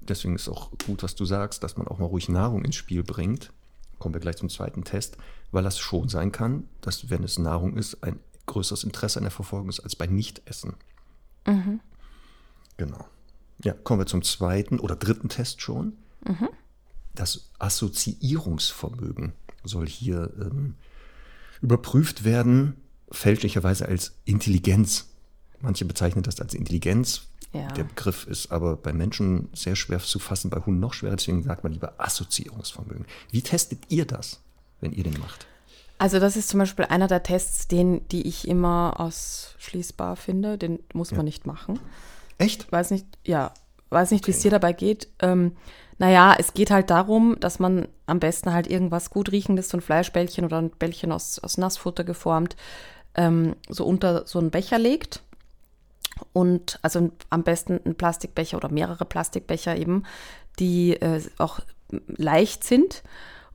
deswegen ist auch gut, was du sagst, dass man auch mal ruhig Nahrung ins Spiel bringt. Kommen wir gleich zum zweiten Test, weil das schon sein kann, dass, wenn es Nahrung ist, ein größeres Interesse an der Verfolgung ist als bei Nichtessen. Mhm. Genau. Ja, kommen wir zum zweiten oder dritten Test schon. Mhm. Das Assoziierungsvermögen soll hier ähm, überprüft werden, fälschlicherweise als Intelligenz. Manche bezeichnen das als Intelligenz. Ja. Der Begriff ist aber bei Menschen sehr schwer zu fassen, bei Hunden noch schwerer, deswegen sagt man lieber Assoziierungsvermögen. Wie testet ihr das, wenn ihr den macht? Also das ist zum Beispiel einer der Tests, den, die ich immer ausschließbar finde. Den muss ja. man nicht machen. Echt? Weiß nicht, ja, weiß nicht, okay. wie es dir dabei geht. Ähm, naja, es geht halt darum, dass man am besten halt irgendwas gut riechendes, so ein Fleischbällchen oder ein Bällchen aus, aus Nassfutter geformt, ähm, so unter so einen Becher legt. Und also am besten ein Plastikbecher oder mehrere Plastikbecher eben, die äh, auch leicht sind.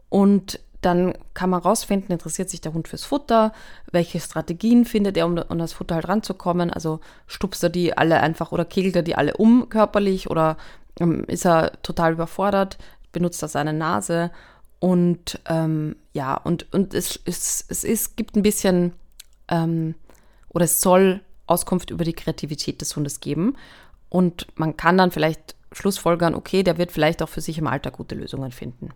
Und dann kann man rausfinden, interessiert sich der Hund fürs Futter, welche Strategien findet er, um an das Futter halt ranzukommen. Also stupst er die alle einfach oder kegelt er die alle um körperlich oder ähm, ist er total überfordert, benutzt er seine Nase. Und ähm, ja, und, und es, es, es ist, gibt ein bisschen ähm, oder es soll Auskunft über die Kreativität des Hundes geben. Und man kann dann vielleicht Schlussfolgern, okay, der wird vielleicht auch für sich im Alter gute Lösungen finden.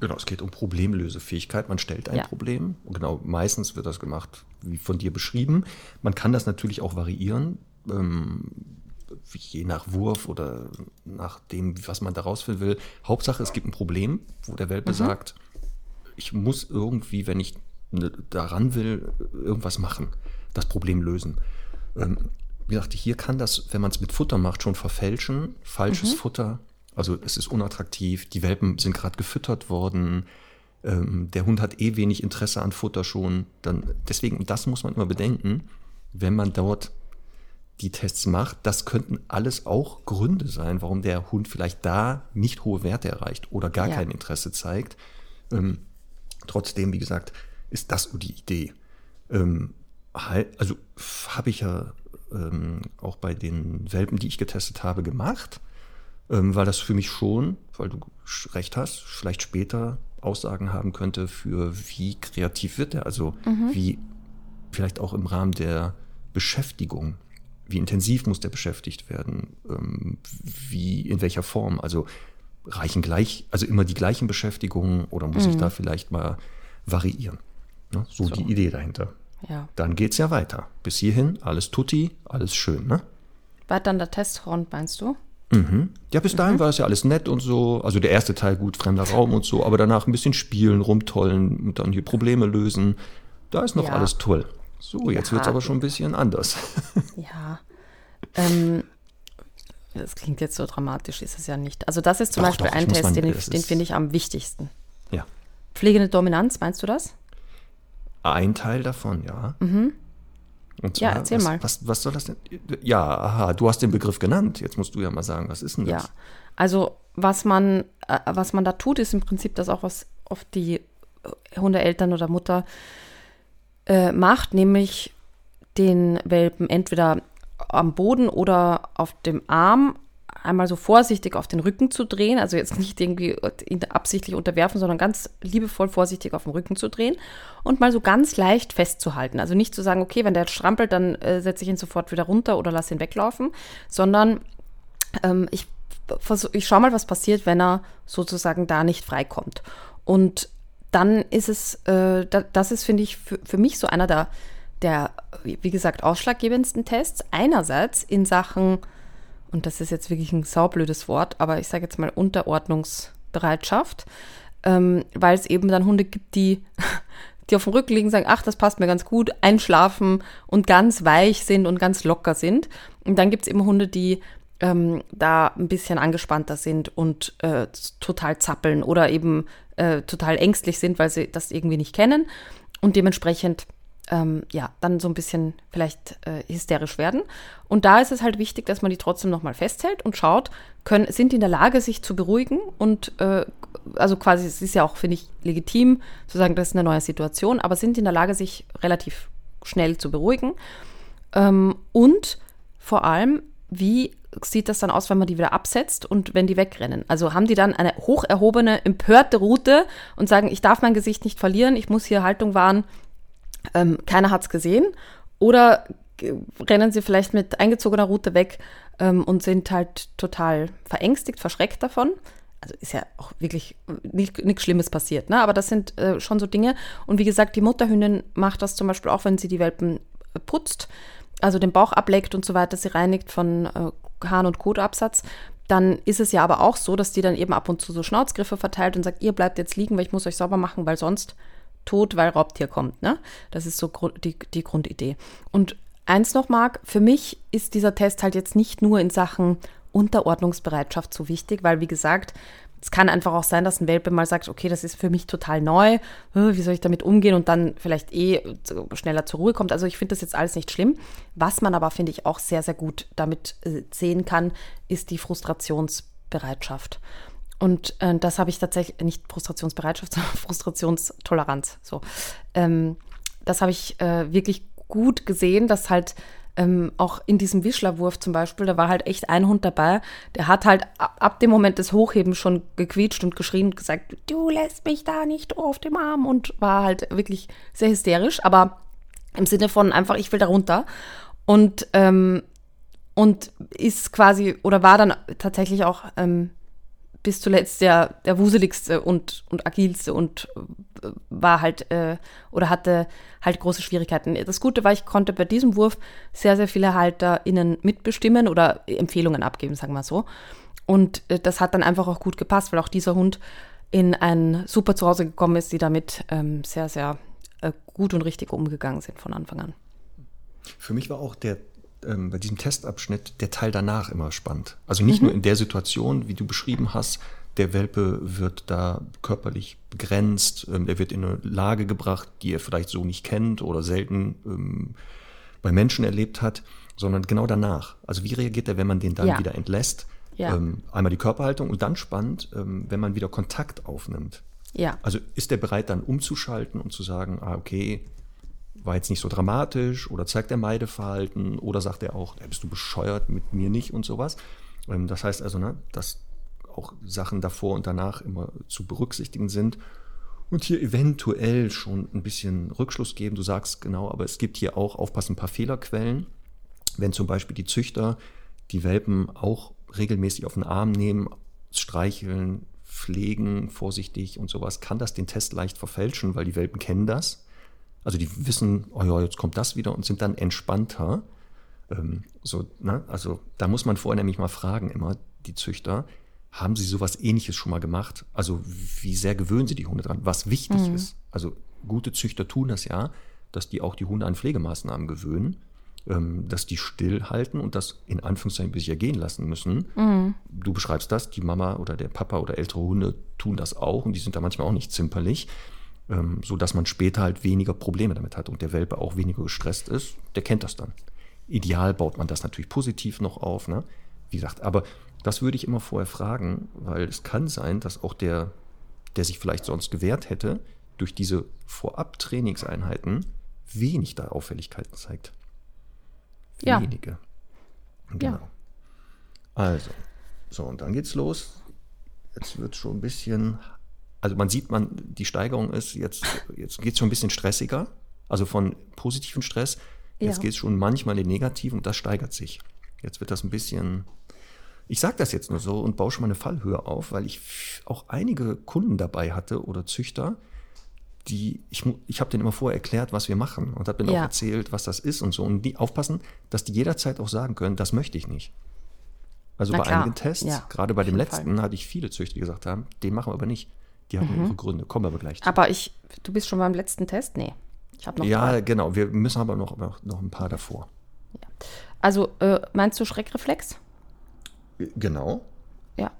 Genau, es geht um Problemlösefähigkeit. Man stellt ein ja. Problem. Und genau, meistens wird das gemacht, wie von dir beschrieben. Man kann das natürlich auch variieren, ähm, je nach Wurf oder nach dem, was man daraus will. Hauptsache, es gibt ein Problem, wo der Welpe mhm. sagt, ich muss irgendwie, wenn ich ne, daran will, irgendwas machen, das Problem lösen. Ähm, wie gesagt, hier kann das, wenn man es mit Futter macht, schon verfälschen. Falsches mhm. Futter, also es ist unattraktiv, die Welpen sind gerade gefüttert worden, ähm, der Hund hat eh wenig Interesse an Futter schon. Dann, deswegen, das muss man immer bedenken, wenn man dort die Tests macht, das könnten alles auch Gründe sein, warum der Hund vielleicht da nicht hohe Werte erreicht oder gar ja. kein Interesse zeigt. Ähm, trotzdem, wie gesagt, ist das die Idee. Ähm, also habe ich ja ähm, auch bei den Welpen, die ich getestet habe, gemacht, ähm, weil das für mich schon, weil du recht hast, vielleicht später Aussagen haben könnte für wie kreativ wird er, also mhm. wie vielleicht auch im Rahmen der Beschäftigung wie intensiv muss der beschäftigt werden, ähm, wie, in welcher Form. Also reichen gleich, also immer die gleichen Beschäftigungen oder muss mhm. ich da vielleicht mal variieren? Ne? So, so, die Idee dahinter. Ja. Dann geht es ja weiter. Bis hierhin alles tutti, alles schön, ne? War dann der Testrond, meinst du? Mhm. Ja, bis dahin mhm. war es ja alles nett und so. Also der erste Teil gut, fremder Raum und so, aber danach ein bisschen spielen, rumtollen und dann hier Probleme lösen. Da ist noch ja. alles toll. So, jetzt ja. wird es aber schon ein bisschen anders. Ja. Ähm, das klingt jetzt so dramatisch, ist es ja nicht. Also das ist zum doch, Beispiel doch, ein Test, den, den finde ich am wichtigsten. Ja. Pflegende Dominanz, meinst du das? Ein Teil davon, ja. Mhm. Zwar, ja, erzähl was, mal. Was, was soll das denn? Ja, aha, du hast den Begriff genannt. Jetzt musst du ja mal sagen, was ist denn das? Ja, also was man, äh, was man da tut, ist im Prinzip das auch, was oft die Hundeeltern oder Mutter äh, macht, nämlich den Welpen entweder am Boden oder auf dem Arm einmal so vorsichtig auf den Rücken zu drehen, also jetzt nicht irgendwie absichtlich unterwerfen, sondern ganz liebevoll vorsichtig auf den Rücken zu drehen und mal so ganz leicht festzuhalten. Also nicht zu sagen, okay, wenn der strampelt, dann äh, setze ich ihn sofort wieder runter oder lasse ihn weglaufen, sondern ähm, ich, ich schaue mal, was passiert, wenn er sozusagen da nicht freikommt. Und dann ist es, äh, das ist, finde ich, für, für mich so einer der, der, wie gesagt, ausschlaggebendsten Tests. Einerseits in Sachen, und das ist jetzt wirklich ein saublödes Wort, aber ich sage jetzt mal Unterordnungsbereitschaft, ähm, weil es eben dann Hunde gibt, die, die auf dem Rücken liegen, sagen, ach, das passt mir ganz gut, einschlafen und ganz weich sind und ganz locker sind. Und dann gibt es eben Hunde, die ähm, da ein bisschen angespannter sind und äh, total zappeln oder eben äh, total ängstlich sind, weil sie das irgendwie nicht kennen und dementsprechend ähm, ja dann so ein bisschen vielleicht äh, hysterisch werden. Und da ist es halt wichtig, dass man die trotzdem nochmal festhält und schaut, können, sind die in der Lage, sich zu beruhigen und äh, also quasi, es ist ja auch, finde ich, legitim zu sagen, das ist eine neue Situation, aber sind die in der Lage, sich relativ schnell zu beruhigen. Ähm, und vor allem, wie sieht das dann aus, wenn man die wieder absetzt und wenn die wegrennen? Also haben die dann eine hoch erhobene, empörte Route und sagen, ich darf mein Gesicht nicht verlieren, ich muss hier Haltung wahren, ähm, keiner hat es gesehen? Oder rennen sie vielleicht mit eingezogener Route weg ähm, und sind halt total verängstigt, verschreckt davon? Also ist ja auch wirklich nichts Schlimmes passiert, ne? aber das sind äh, schon so Dinge. Und wie gesagt, die Mutterhündin macht das zum Beispiel auch, wenn sie die Welpen putzt also den Bauch ableckt und so weiter, sie reinigt von äh, Hahn- und Kotabsatz, dann ist es ja aber auch so, dass die dann eben ab und zu so Schnauzgriffe verteilt und sagt, ihr bleibt jetzt liegen, weil ich muss euch sauber machen, weil sonst tot, weil Raubtier kommt. Ne? Das ist so die, die Grundidee. Und eins noch, Marc, für mich ist dieser Test halt jetzt nicht nur in Sachen Unterordnungsbereitschaft so wichtig, weil wie gesagt, es kann einfach auch sein, dass ein Welpe mal sagt, okay, das ist für mich total neu, wie soll ich damit umgehen und dann vielleicht eh schneller zur Ruhe kommt. Also ich finde das jetzt alles nicht schlimm. Was man aber, finde ich, auch sehr, sehr gut damit äh, sehen kann, ist die Frustrationsbereitschaft. Und äh, das habe ich tatsächlich, nicht Frustrationsbereitschaft, sondern Frustrationstoleranz. So. Ähm, das habe ich äh, wirklich gut gesehen, dass halt ähm, auch in diesem Wischlerwurf zum Beispiel, da war halt echt ein Hund dabei, der hat halt ab, ab dem Moment des Hochhebens schon gequietscht und geschrien und gesagt, du lässt mich da nicht auf dem Arm und war halt wirklich sehr hysterisch, aber im Sinne von einfach, ich will da runter. Und, ähm, und ist quasi, oder war dann tatsächlich auch ähm, bis zuletzt der, der wuseligste und, und agilste und äh, war halt äh, oder hatte halt große Schwierigkeiten. Das Gute war, ich konnte bei diesem Wurf sehr, sehr viele HalterInnen mitbestimmen oder Empfehlungen abgeben, sagen wir so. Und äh, das hat dann einfach auch gut gepasst, weil auch dieser Hund in ein super Zuhause gekommen ist, die damit ähm, sehr, sehr äh, gut und richtig umgegangen sind von Anfang an. Für mich war auch der ähm, bei diesem Testabschnitt der Teil danach immer spannend. Also nicht mhm. nur in der Situation, wie du beschrieben hast, der Welpe wird da körperlich begrenzt, ähm, er wird in eine Lage gebracht, die er vielleicht so nicht kennt oder selten ähm, bei Menschen erlebt hat, sondern genau danach. Also wie reagiert er, wenn man den dann ja. wieder entlässt? Ja. Ähm, einmal die Körperhaltung und dann spannend, ähm, wenn man wieder Kontakt aufnimmt. Ja. Also ist er bereit, dann umzuschalten und zu sagen, ah, okay, war jetzt nicht so dramatisch oder zeigt er Meideverhalten oder sagt er auch, bist du bescheuert mit mir nicht und sowas. Ähm, das heißt also, ne, dass auch Sachen davor und danach immer zu berücksichtigen sind und hier eventuell schon ein bisschen Rückschluss geben. Du sagst genau, aber es gibt hier auch, aufpassen, ein paar Fehlerquellen. Wenn zum Beispiel die Züchter die Welpen auch regelmäßig auf den Arm nehmen, streicheln, pflegen, vorsichtig und sowas, kann das den Test leicht verfälschen, weil die Welpen kennen das. Also die wissen, oh ja, jetzt kommt das wieder und sind dann entspannter. Ähm, so, ne? Also da muss man vorher nämlich mal fragen, immer die Züchter, haben sie sowas ähnliches schon mal gemacht? Also wie sehr gewöhnen sie die Hunde dran? Was wichtig mhm. ist. Also gute Züchter tun das ja, dass die auch die Hunde an Pflegemaßnahmen gewöhnen. Ähm, dass die stillhalten und das in Anführungszeichen bis ergehen lassen müssen. Mhm. Du beschreibst das, die Mama oder der Papa oder ältere Hunde tun das auch und die sind da manchmal auch nicht zimperlich, ähm, sodass man später halt weniger Probleme damit hat und der Welpe auch weniger gestresst ist. Der kennt das dann. Ideal baut man das natürlich positiv noch auf, ne? wie gesagt, aber das würde ich immer vorher fragen, weil es kann sein, dass auch der, der sich vielleicht sonst gewehrt hätte, durch diese Vorab-Trainingseinheiten wenig da Auffälligkeiten zeigt. Ja. Wenige. Genau. Ja. Also, so, und dann geht's los. Jetzt wird schon ein bisschen, also man sieht, man, die Steigerung ist, jetzt, jetzt geht es schon ein bisschen stressiger. Also von positiven Stress, jetzt ja. geht es schon manchmal in den negativen und das steigert sich. Jetzt wird das ein bisschen, ich sage das jetzt nur so und baue schon mal eine Fallhöhe auf, weil ich auch einige Kunden dabei hatte oder Züchter, die, ich, ich habe denen immer vorher erklärt, was wir machen und habe denen ja. auch erzählt, was das ist und so. Und die aufpassen, dass die jederzeit auch sagen können, das möchte ich nicht. Also Na bei klar. einigen Tests, ja, gerade bei dem letzten, Fall. hatte ich viele Züchter, die gesagt haben, den machen wir aber nicht. Die haben mhm. ihre Gründe, kommen wir aber gleich zu. Aber ich, du bist schon beim letzten Test? Nee. Ich habe noch Ja, drei. genau. Wir müssen aber noch, noch, noch ein paar davor. Ja. Also äh, meinst du Schreckreflex? Genau. Ja.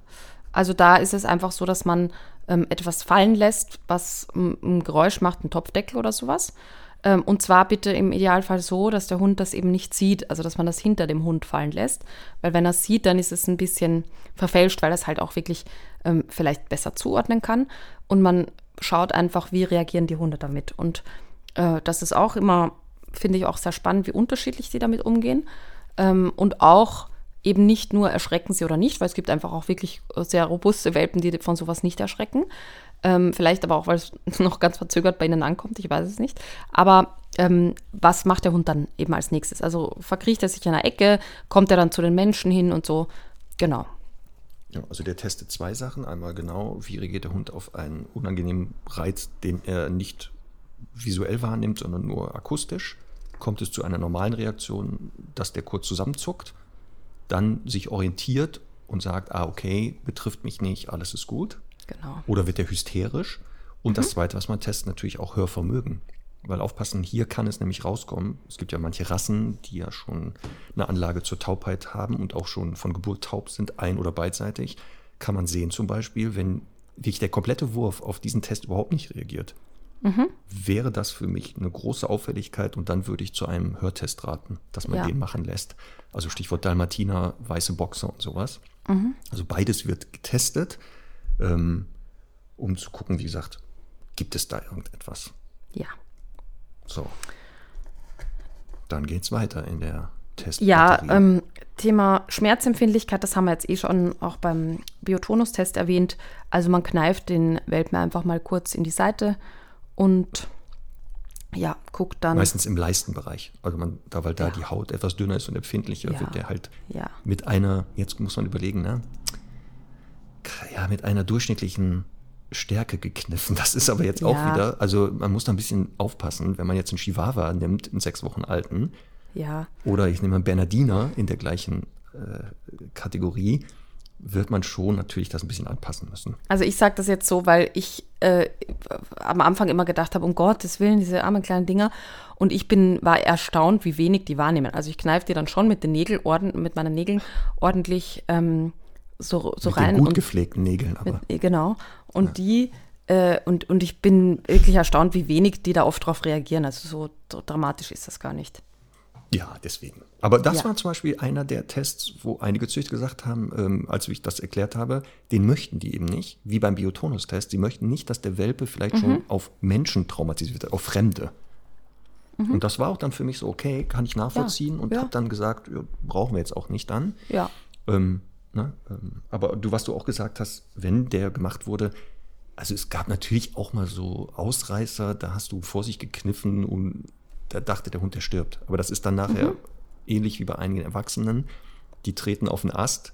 Also da ist es einfach so, dass man ähm, etwas fallen lässt, was ein Geräusch macht, ein Topfdeckel oder sowas. Ähm, und zwar bitte im Idealfall so, dass der Hund das eben nicht sieht, also dass man das hinter dem Hund fallen lässt. Weil wenn er es sieht, dann ist es ein bisschen verfälscht, weil er es halt auch wirklich ähm, vielleicht besser zuordnen kann. Und man schaut einfach, wie reagieren die Hunde damit. Und äh, das ist auch immer, finde ich auch sehr spannend, wie unterschiedlich sie damit umgehen. Ähm, und auch eben nicht nur erschrecken sie oder nicht, weil es gibt einfach auch wirklich sehr robuste Welpen, die von sowas nicht erschrecken. Ähm, vielleicht aber auch, weil es noch ganz verzögert bei ihnen ankommt, ich weiß es nicht. Aber ähm, was macht der Hund dann eben als nächstes? Also verkriecht er sich in einer Ecke, kommt er dann zu den Menschen hin und so. Genau. Ja, also der testet zwei Sachen. Einmal genau, wie reagiert der Hund auf einen unangenehmen Reiz, den er nicht visuell wahrnimmt, sondern nur akustisch. Kommt es zu einer normalen Reaktion, dass der kurz zusammenzuckt? dann sich orientiert und sagt, ah, okay, betrifft mich nicht, alles ist gut. Genau. Oder wird er hysterisch? Und mhm. das Zweite, was man testet, natürlich auch Hörvermögen. Weil aufpassen, hier kann es nämlich rauskommen. Es gibt ja manche Rassen, die ja schon eine Anlage zur Taubheit haben und auch schon von Geburt taub sind, ein- oder beidseitig. Kann man sehen zum Beispiel, wenn wirklich der komplette Wurf auf diesen Test überhaupt nicht reagiert, mhm. wäre das für mich eine große Auffälligkeit und dann würde ich zu einem Hörtest raten, dass man ja. den machen lässt. Also Stichwort Dalmatiner, weiße Boxer und sowas. Mhm. Also beides wird getestet, ähm, um zu gucken, wie gesagt, gibt es da irgendetwas? Ja. So. Dann geht es weiter in der Test. Ja, ähm, Thema Schmerzempfindlichkeit, das haben wir jetzt eh schon auch beim Biotonus-Test erwähnt. Also man kneift den Welpen einfach mal kurz in die Seite und ja, guckt dann. Meistens im Leistenbereich. Also man, da, weil da ja. die Haut etwas dünner ist und empfindlicher, ja. wird der halt ja. mit einer, jetzt muss man überlegen, ne? Ja, mit einer durchschnittlichen Stärke gekniffen. Das ist aber jetzt auch wieder, also man muss da ein bisschen aufpassen, wenn man jetzt einen Chihuahua nimmt, einen sechs Wochen alten. Ja. Oder ich nehme einen Bernardiner in der gleichen äh, Kategorie. wird man schon natürlich das ein bisschen anpassen müssen. Also ich sage das jetzt so, weil ich äh, am Anfang immer gedacht habe, um Gottes Willen, diese armen kleinen Dinger. Und ich bin, war erstaunt, wie wenig die wahrnehmen. Also ich kneife die dann schon mit den Nägeln, mit meinen Nägeln ordentlich ähm, so, so mit rein. Den gut und, gepflegten Nägeln aber. Mit, genau. Und ja. die, äh, und, und ich bin wirklich erstaunt, wie wenig die da oft drauf reagieren. Also so, so dramatisch ist das gar nicht. Ja, deswegen. Aber das Ja. war zum Beispiel einer der Tests, wo einige Züchter gesagt haben, ähm, als ich das erklärt habe, den möchten die eben nicht, wie beim Biotonus-Test. Sie möchten nicht, dass der Welpe vielleicht Mhm. schon auf Menschen traumatisiert wird, auf Fremde. Und das war auch dann für mich so, okay, kann ich nachvollziehen und Mhm. ja. habe dann gesagt, ja, brauchen wir jetzt auch nicht dann. Ja. Ähm, ne, ähm, aber du, was du auch gesagt hast, wenn der gemacht wurde, also es gab natürlich auch mal so Ausreißer, da hast du vor sich gekniffen und da dachte der Hund, der stirbt. Aber das ist dann nachher ähnlich wie bei einigen Erwachsenen, die treten auf den Ast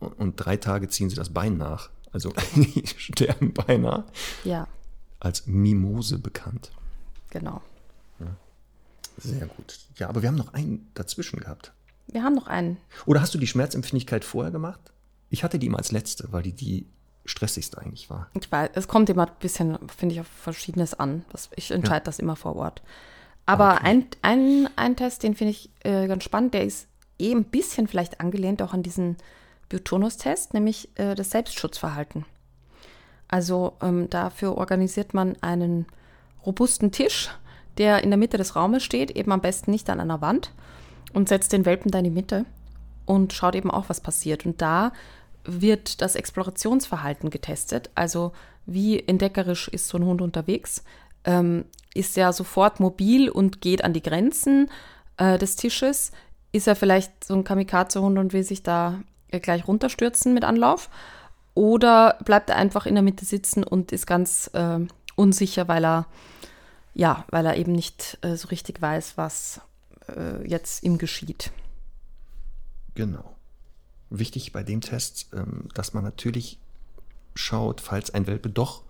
und, und drei Tage ziehen sie das Bein nach. Also die sterben beinahe. Ja, Als Mimose bekannt. genau. Sehr gut. Ja, aber wir haben noch einen dazwischen gehabt. Wir haben noch einen. Oder hast du die Schmerzempfindlichkeit vorher gemacht? Ich hatte die immer als letzte, weil die die stressigste eigentlich war. Ich weiß, es kommt immer ein bisschen, finde ich, auf Verschiedenes an. Ich entscheide das immer vor Ort. Aber ein, ein, ein Test, den finde ich äh, ganz spannend, der ist eh ein bisschen vielleicht angelehnt auch an diesen Biotonus-Test, nämlich äh, das Selbstschutzverhalten. Also ähm, dafür organisiert man einen robusten Tisch, der in der Mitte des Raumes steht, eben am besten nicht an einer Wand und setzt den Welpen da in die Mitte und schaut eben auch, was passiert. Und da wird das Explorationsverhalten getestet. Also wie entdeckerisch ist so ein Hund unterwegs? Ähm, ist er sofort mobil und geht an die Grenzen äh, des Tisches? Ist er vielleicht so ein Kamikaze-Hund und will sich da äh, gleich runterstürzen mit Anlauf? Oder bleibt er einfach in der Mitte sitzen und ist ganz äh, unsicher, weil er ja, weil er eben nicht äh, so richtig weiß, was äh, jetzt ihm geschieht. Genau. Wichtig bei dem Test, ähm, dass man natürlich schaut, falls ein Welpe doch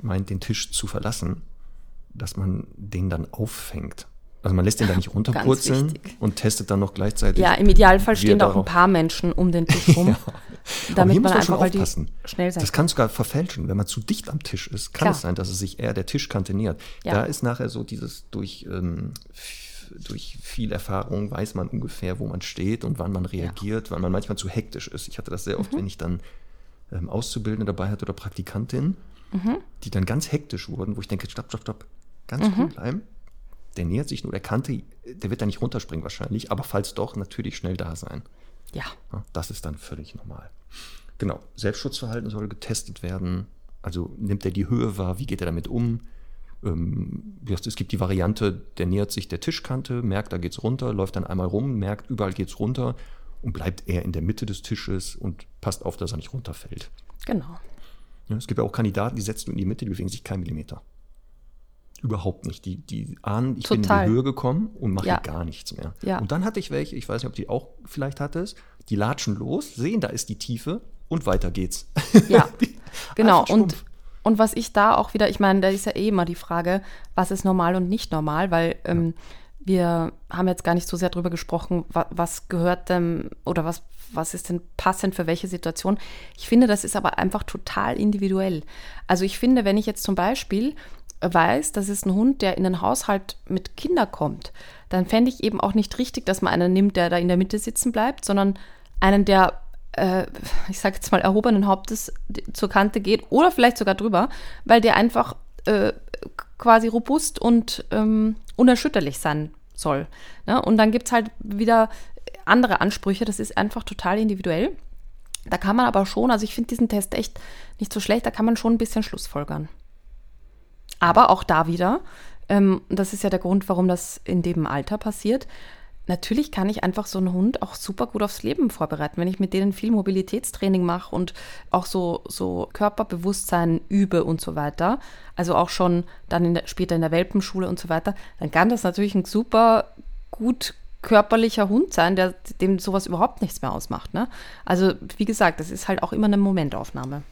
meint, den Tisch zu verlassen, dass man den dann auffängt. Also man lässt den da nicht runterpurzeln und testet dann noch gleichzeitig. Ja, im Idealfall stehen da auch ein paar Menschen um den Tisch rum, Aber damit man muss man schon einfach, aufpassen. schnell sein Das kann sogar verfälschen. Wenn man zu dicht am Tisch ist, kann Klar. es sein, dass es sich eher der Tischkante nähert. Ja. Da ist nachher so dieses durch, ähm, durch viel Erfahrung weiß man ungefähr, wo man steht und wann man reagiert, weil man manchmal zu hektisch ist. Ich hatte das sehr oft, Mhm. wenn ich dann ähm, Auszubildende dabei hatte oder Praktikantin, Mhm. die dann ganz hektisch wurden, wo ich denke, stopp, stopp, stopp, ganz Mhm. cool bleiben. Der nähert sich nur der Kante, der wird da nicht runterspringen wahrscheinlich, aber falls doch, natürlich schnell da sein. Ja, Ja, Das ist dann völlig normal. Genau, Selbstschutzverhalten soll getestet werden. Also nimmt er die Höhe wahr, wie geht er damit um? Ähm, es gibt die Variante, der nähert sich der Tischkante, merkt, da geht's runter, läuft dann einmal rum, merkt, überall geht's runter und bleibt eher in der Mitte des Tisches und passt auf, dass er nicht runterfällt. genau. Ja, es gibt ja auch Kandidaten, die setzt du in die Mitte, die bewegen sich keinen Millimeter. Überhaupt nicht. Die, die ahnen, ich bin in Total. die Höhe gekommen und mache Ja. gar nichts mehr. Ja. Und dann hatte ich welche, ich weiß nicht, ob die auch vielleicht hattest, die latschen los, sehen, da ist die Tiefe und weiter geht's. Ja, genau. Und. Und was ich da auch wieder, ich meine, da ist ja eh immer die Frage, was ist normal und nicht normal, weil ähm, wir haben jetzt gar nicht so sehr drüber gesprochen, wa was gehört denn oder was, was ist denn passend für welche Situation. Ich finde, das ist aber einfach total individuell. Also ich finde, wenn ich jetzt zum Beispiel weiß, das ist ein Hund, der in einen Haushalt mit Kindern kommt, dann fände ich eben auch nicht richtig, dass man einen nimmt, der da in der Mitte sitzen bleibt, sondern einen, der, äh, ich sage jetzt mal, erhobenen Hauptes zur Kante geht oder vielleicht sogar drüber, weil der einfach äh, quasi robust und ähm, unerschütterlich sein soll. Ne? Und dann gibt es halt wieder andere Ansprüche, das ist einfach total individuell. Da kann man aber schon, also ich finde diesen Test echt nicht so schlecht, da kann man schon ein bisschen Schlussfolgern. Aber auch da wieder, ähm, das ist ja der Grund, warum das in dem Alter passiert. Natürlich kann ich einfach so einen Hund auch super gut aufs Leben vorbereiten, wenn ich mit denen viel Mobilitätstraining mache und auch so, so Körperbewusstsein übe und so weiter. Also auch schon dann in der, später in der Welpenschule und so weiter. Dann kann das natürlich ein super gut körperlicher Hund sein, der dem sowas überhaupt nichts mehr ausmacht. Ne? Also wie gesagt, das ist halt auch immer eine Momentaufnahme.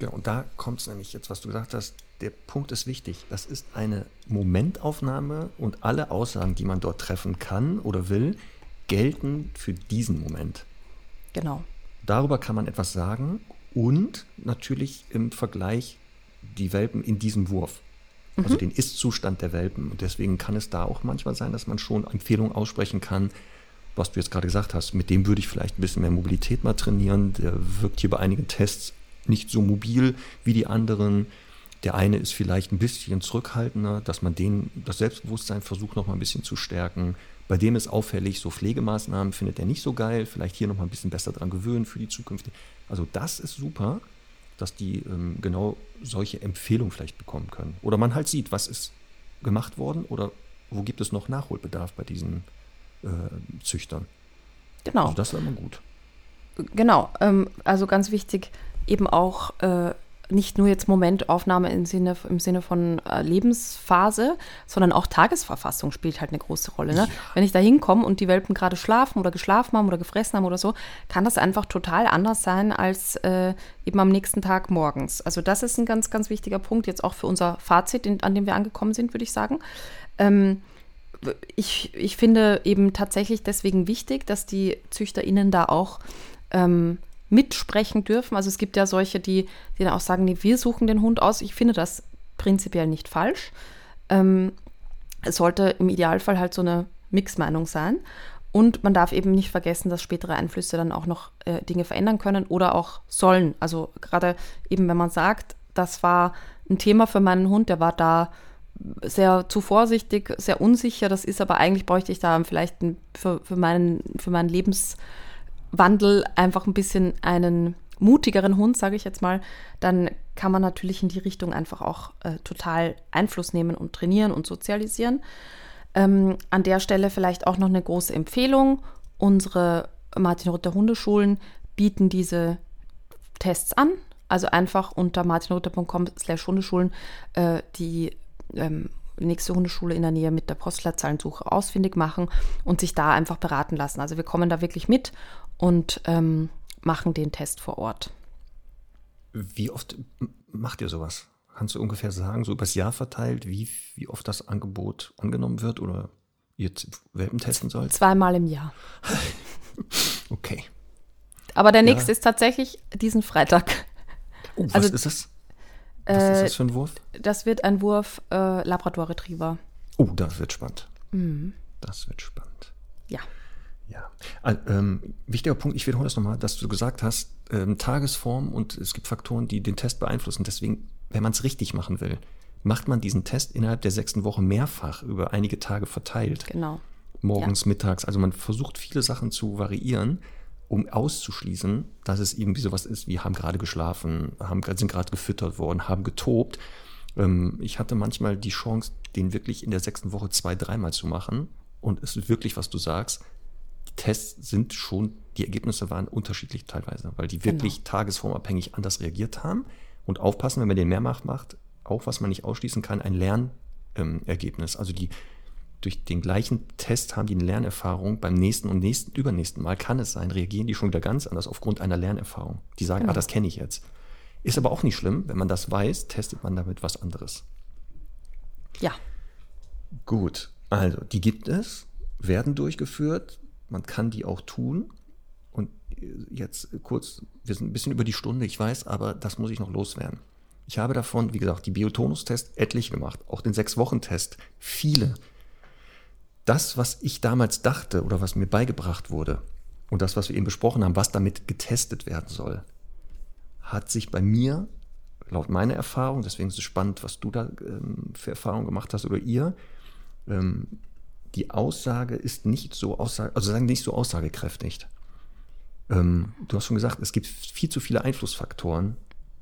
Ja, und da kommt es nämlich jetzt, was du gesagt hast, der Punkt ist wichtig. Das ist eine Momentaufnahme und alle Aussagen, die man dort treffen kann oder will, gelten für diesen Moment. Genau. darüber kann man etwas sagen und natürlich im Vergleich die Welpen in diesem Wurf. Also mhm. den Ist-Zustand der Welpen. Und deswegen kann es da auch manchmal sein, dass man schon Empfehlungen aussprechen kann, was du jetzt gerade gesagt hast. Mit dem würde ich vielleicht ein bisschen mehr Mobilität mal trainieren. Der wirkt hier bei einigen Tests nicht so mobil wie die anderen. Der eine ist vielleicht ein bisschen zurückhaltender, dass man den, das Selbstbewusstsein versucht noch mal ein bisschen zu stärken. Bei dem ist auffällig, so Pflegemaßnahmen findet er nicht so geil. Vielleicht hier noch mal ein bisschen besser dran gewöhnen für die Zukunft. Also das ist super, dass die ähm, genau solche Empfehlungen vielleicht bekommen können. Oder man halt sieht, was ist gemacht worden oder wo gibt es noch Nachholbedarf bei diesen äh, Züchtern. Genau. Also das wäre immer gut. Genau. Ähm, also ganz wichtig, eben auch äh, nicht nur jetzt Momentaufnahme im Sinne, im Sinne von äh, Lebensphase, sondern auch Tagesverfassung spielt halt eine große Rolle. Ne? Ja. Wenn ich da hinkomme und die Welpen gerade schlafen oder geschlafen haben oder gefressen haben oder so, kann das einfach total anders sein als äh, eben am nächsten Tag morgens. Also das ist ein ganz, ganz wichtiger Punkt jetzt auch für unser Fazit, in, an dem wir angekommen sind, würde ich sagen. Ähm, ich, ich finde eben tatsächlich deswegen wichtig, dass die ZüchterInnen da auch ähm, mitsprechen dürfen. Also es gibt ja solche, die, die dann auch sagen, nee, wir suchen den Hund aus. Ich finde das prinzipiell nicht falsch. Ähm, es sollte im Idealfall halt so eine Mixmeinung sein. Und man darf eben nicht vergessen, dass spätere Einflüsse dann auch noch äh, Dinge verändern können oder auch sollen. Also gerade eben, wenn man sagt, das war ein Thema für meinen Hund, der war da sehr zu vorsichtig, sehr unsicher. Das ist aber eigentlich bräuchte ich da vielleicht für, für, meinen, für meinen Lebens Wandel einfach ein bisschen einen mutigeren Hund, sage ich jetzt mal, dann kann man natürlich in die Richtung einfach auch äh, total Einfluss nehmen und trainieren und sozialisieren. Ähm, an der Stelle vielleicht auch noch eine große Empfehlung. Unsere Martin-Ruther Hundeschulen bieten diese Tests an. Also einfach unter martinruther.com slash Hundeschulen äh, die ähm, nächste Hundeschule in der Nähe mit der Postleitzahlensuche ausfindig machen und sich da einfach beraten lassen. Also wir kommen da wirklich mit und ähm, machen den Test vor Ort. Wie oft macht ihr sowas? Kannst du ungefähr sagen, so übers Jahr verteilt, wie, wie oft das Angebot angenommen wird oder ihr Welpen testen sollt? Zweimal im Jahr. okay. Aber der nächste ja. ist tatsächlich diesen Freitag. Oh, was also, ist das? Was äh, ist das für ein Wurf? Das wird ein Wurf äh, Labrador Retriever. Oh, das wird spannend. Mhm. Das wird spannend. Ja. Ja, also, ähm, wichtiger Punkt, ich wiederhole das nochmal, dass du gesagt hast, ähm, Tagesform und es gibt Faktoren, die den Test beeinflussen. Deswegen, wenn man es richtig machen will, macht man diesen Test innerhalb der sechsten Woche mehrfach über einige Tage verteilt. Genau. Morgens, ja. mittags. Also man versucht viele Sachen zu variieren, um auszuschließen, dass es irgendwie sowas ist, wie haben gerade geschlafen, haben, sind gerade gefüttert worden, haben getobt. Ähm, ich hatte manchmal die Chance, den wirklich in der sechsten Woche zwei, dreimal zu machen. Und es ist wirklich, was du sagst, Tests sind schon, die Ergebnisse waren unterschiedlich teilweise, weil die wirklich genau. tagesformabhängig anders reagiert haben. Und aufpassen, wenn man den mehrfach macht, auch was man nicht ausschließen kann, ein Lernergebnis. Ähm, also die durch den gleichen Test haben die eine Lernerfahrung. Beim nächsten und nächsten, übernächsten Mal kann es sein, reagieren die schon wieder ganz anders aufgrund einer Lernerfahrung. Die sagen, genau. ah, das kenne ich jetzt. Ist aber auch nicht schlimm. Wenn man das weiß, testet man damit was anderes. Ja. Gut. Also, die gibt es, werden durchgeführt man kann die auch tun. Und jetzt kurz, wir sind ein bisschen über die Stunde, ich weiß, aber das muss ich noch loswerden. Ich habe davon, wie gesagt, die Biotonus-Test etlich gemacht, auch den Sechs-Wochen-Test, viele. Das, was ich damals dachte oder was mir beigebracht wurde und das, was wir eben besprochen haben, was damit getestet werden soll, hat sich bei mir, laut meiner Erfahrung, deswegen ist es spannend, was du da ähm, für Erfahrungen gemacht hast oder ihr, ähm, die Aussage ist nicht so aussage, also sagen nicht so aussagekräftig. Ähm, du hast schon gesagt, es gibt viel zu viele Einflussfaktoren,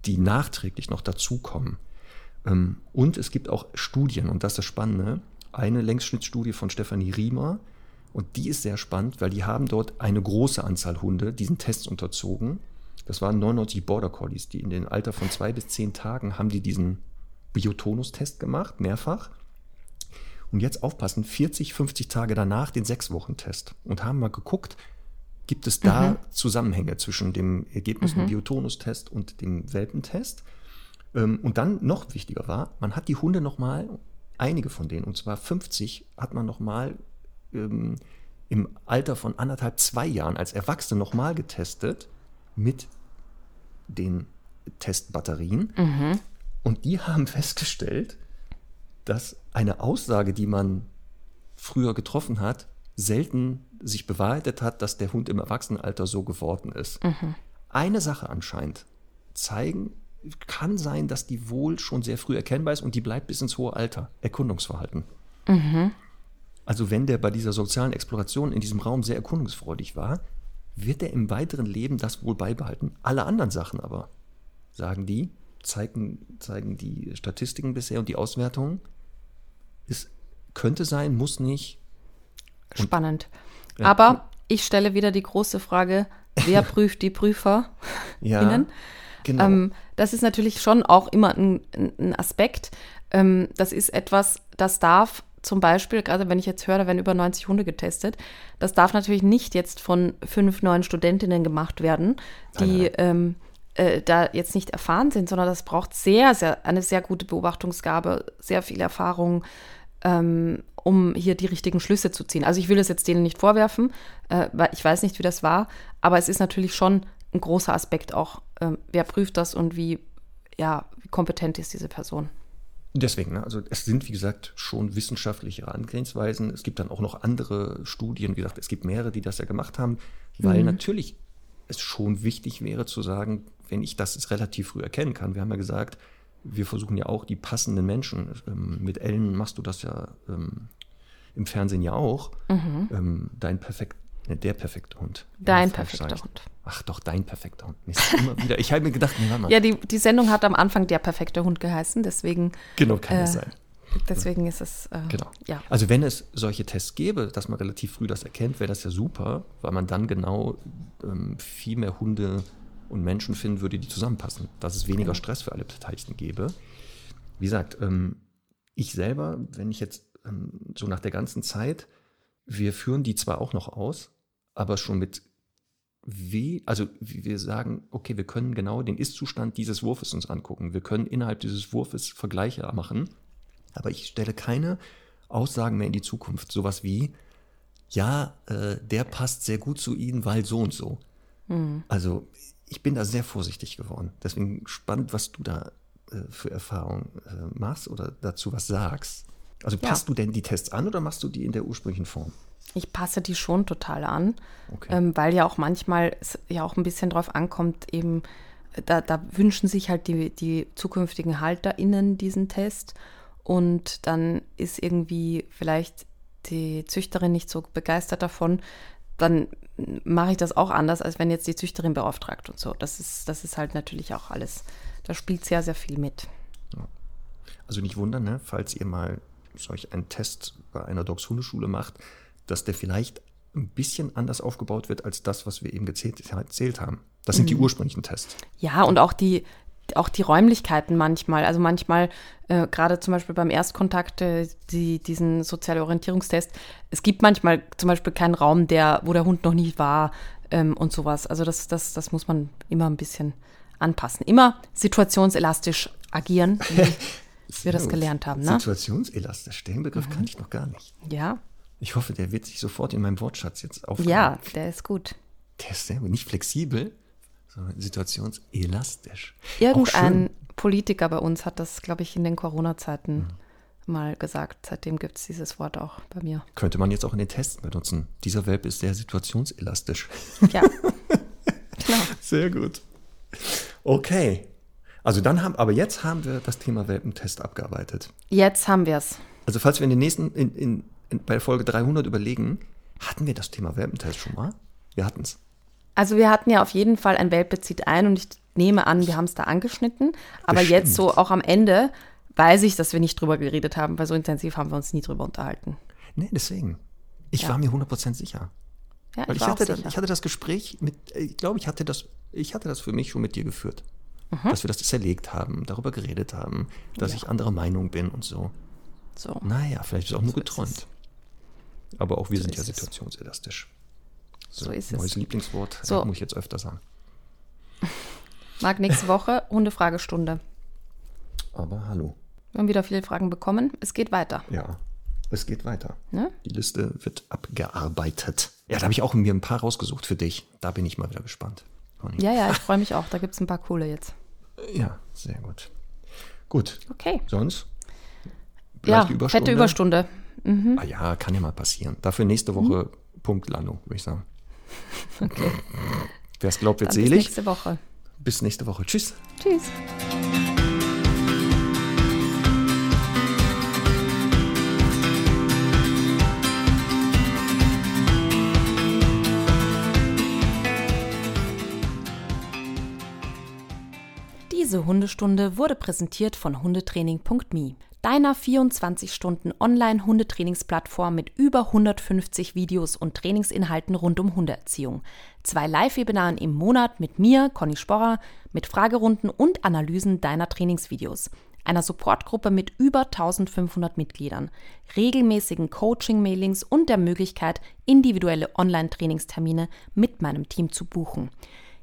die nachträglich noch dazukommen. Ähm, und es gibt auch Studien, und das ist das Spannende, eine Längsschnittstudie von Stefanie Riemer, und die ist sehr spannend, weil die haben dort eine große Anzahl Hunde diesen Tests unterzogen. Das waren 99 Border Collies, die in dem Alter von zwei bis zehn Tagen haben die diesen Biotonus-Test gemacht, mehrfach. Und jetzt aufpassen, 40, 50 Tage danach den Sechs-Wochen-Test und haben mal geguckt, gibt es da mhm. Zusammenhänge zwischen dem Ergebnis mhm. Biotonus-Test und dem Welpentest. Ähm, und dann noch wichtiger war, man hat die Hunde nochmal, einige von denen, und zwar 50, hat man nochmal ähm, im Alter von anderthalb, zwei Jahren als Erwachsene nochmal getestet mit den Testbatterien. Und die haben festgestellt, dass eine Aussage, die man früher getroffen hat, selten sich bewahrheitet hat, dass der Hund im Erwachsenenalter so geworden ist. Eine Sache anscheinend zeigen, kann sein, dass die wohl schon sehr früh erkennbar ist und die bleibt bis ins hohe Alter. Erkundungsverhalten. Also wenn der bei dieser sozialen Exploration in diesem Raum sehr erkundungsfreudig war, wird er im weiteren Leben das wohl beibehalten. Alle anderen Sachen aber, sagen die, zeigen, zeigen die Statistiken bisher und die Auswertungen, es könnte sein, muss nicht. Spannend. Aber ich stelle wieder die große Frage, wer prüft die Prüfer? Ja, innen? genau. Ähm, das ist natürlich schon auch immer ein, ein Aspekt. Ähm, das ist etwas, das darf zum Beispiel, gerade wenn ich jetzt höre, da werden über 90 Hunde getestet, das darf natürlich nicht jetzt von fünf neuen Studentinnen gemacht werden, die ähm, äh, da jetzt nicht erfahren sind, sondern das braucht sehr, sehr, eine sehr gute Beobachtungsgabe, sehr viel Erfahrung, ähm, um hier die richtigen Schlüsse zu ziehen. Also ich will das jetzt denen nicht vorwerfen, äh, weil ich weiß nicht, wie das war, aber es ist natürlich schon ein großer Aspekt auch, ähm, wer prüft das und wie, ja, wie kompetent ist diese Person. Deswegen, ne? also es sind, wie gesagt, schon wissenschaftliche Herangehensweisen. Es gibt dann auch noch andere Studien, wie gesagt, es gibt mehrere, die das ja gemacht haben, weil natürlich es schon wichtig wäre zu sagen, wenn ich das relativ früh erkennen kann, wir haben ja gesagt, wir versuchen ja auch die passenden Menschen. Ähm, mit Ellen machst du das ja ähm, im Fernsehen ja auch. Ähm, dein perfekt, ne, der perfekte Hund. Dein perfekter. Hund. Ach doch, dein perfekter Hund. Immer wieder. Ich habe mir gedacht, nee, warte mal. Ja, die, die Sendung hat am Anfang der perfekte Hund geheißen, deswegen, genau, kann äh, sein. deswegen ist es, äh, Genau. ja. Also wenn es solche Tests gäbe, dass man relativ früh das erkennt, wäre das ja super, weil man dann genau ähm, viel mehr Hunde und Menschen finden würde, die zusammenpassen. Dass es weniger Stress für alle Beteiligten gäbe. Wie gesagt, ähm, ich selber, wenn ich jetzt ähm, so nach der ganzen Zeit, wir führen die zwar auch noch aus, aber schon mit wie, also wir sagen, okay, wir können genau den Ist-Zustand dieses Wurfes uns angucken. Wir können innerhalb dieses Wurfes Vergleiche machen, aber ich stelle keine Aussagen mehr in die Zukunft. Sowas wie, ja, äh, der passt sehr gut zu Ihnen, weil so und so. Also ich bin da sehr vorsichtig geworden. Deswegen spannend, was du da äh, für Erfahrungen äh, machst oder dazu was sagst. Also Ja. passt du denn die Tests an oder machst du die in der ursprünglichen Form? Ich passe die schon total an, Okay. ähm, weil ja auch manchmal es ja auch ein bisschen drauf ankommt, eben, da, da wünschen sich halt die, die zukünftigen HalterInnen diesen Test und dann ist irgendwie vielleicht die Züchterin nicht so begeistert davon, dann mache ich das auch anders, als wenn jetzt die Züchterin beauftragt und so. Das ist, das ist halt natürlich auch alles, da spielt sehr, sehr viel mit. Also nicht wundern, ne, falls ihr mal solch einen Test bei einer Dogs-Hundeschule macht, dass der vielleicht ein bisschen anders aufgebaut wird als das, was wir eben gezählt, erzählt haben. Das sind die ursprünglichen Tests. Ja, und auch die, auch die Räumlichkeiten manchmal. Also manchmal, äh, gerade zum Beispiel beim Erstkontakt, äh, die, diesen soziale Orientierungstest, es gibt manchmal zum Beispiel keinen Raum, der, wo der Hund noch nie war ähm, und sowas. Also das, das, das muss man immer ein bisschen anpassen. Immer situationselastisch agieren, wie wir das gelernt haben. Ne? Situationselastisch, den Begriff kannte ich noch gar nicht. Ja, Ich hoffe, der wird sich sofort in meinem Wortschatz jetzt aufnehmen. ja, der ist gut. Der ist sehr gut. Nicht flexibel, sondern situationselastisch. Irgendein. Politiker bei uns hat das, glaube ich, in den Corona-Zeiten Mhm. mal gesagt. Seitdem gibt es dieses Wort auch bei mir. Könnte man jetzt auch in den Tests benutzen. Dieser Welp ist sehr situationselastisch. Ja, genau. Sehr gut. Okay. Also dann haben, aber jetzt haben wir das Thema Welpentest abgearbeitet. Jetzt haben wir es. Also falls wir in den nächsten, in, in, in, bei Folge 300 überlegen, hatten wir das Thema Welpentest schon mal? Wir hatten es. Also wir hatten ja auf jeden Fall ein Welpe zieht ein und ich nehme an, wir haben es da angeschnitten. Aber Bestimmt. jetzt so auch am Ende weiß ich, dass wir nicht drüber geredet haben, weil so intensiv haben wir uns nie drüber unterhalten. Nee, deswegen. Ich Ja. war mir 100% sicher. Ja, ich, war auch hatte, das, sicher. ich hatte das Gespräch mit, ich glaube, ich hatte das, ich hatte das für mich schon mit dir geführt. Mhm. Dass wir das zerlegt haben, darüber geredet haben, dass ich anderer Meinung bin und so. so. Naja, vielleicht ist auch nur So geträumt. Aber auch wir sind ja es. situationselastisch. So ist Neues es. Lieblingswort, So. muss ich jetzt öfter sagen. Mag nächste Woche Hundefragestunde. Aber hallo. Wir haben wieder viele Fragen bekommen. Es geht weiter. Ja, es geht weiter. Ne? Die Liste wird abgearbeitet. Ja, da habe ich auch mir ein paar rausgesucht für dich. Da bin ich mal wieder gespannt. Conny. Ja, ja, ich freue mich auch. Da gibt es ein paar coole jetzt. Ja, sehr gut. Gut. Okay. Sonst? Ja, Überstunde? fette Überstunde. Ah ja, kann ja mal passieren. Dafür nächste Woche Punktlandung, würde ich sagen. Okay. Wer es glaubt, wird Dann bis selig. nächste Woche. Bis nächste Woche. Tschüss. Tschüss. Diese Hundestunde wurde präsentiert von hundetraining.me, deiner 24 Stunden Online-Hundetrainingsplattform mit über 150 Videos und Trainingsinhalten rund um Hundeerziehung. Zwei Live-Webinaren im Monat mit mir, Conny Sporrer, mit Fragerunden und Analysen deiner Trainingsvideos. Einer Supportgruppe mit über 1500 Mitgliedern, regelmäßigen Coaching-Mailings und der Möglichkeit, individuelle Online-Trainingstermine mit meinem Team zu buchen.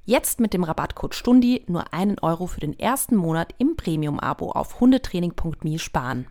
Jetzt mit dem Rabattcode STUNDI nur einen Euro für den ersten Monat im Premium-Abo auf hundetraining.me sparen.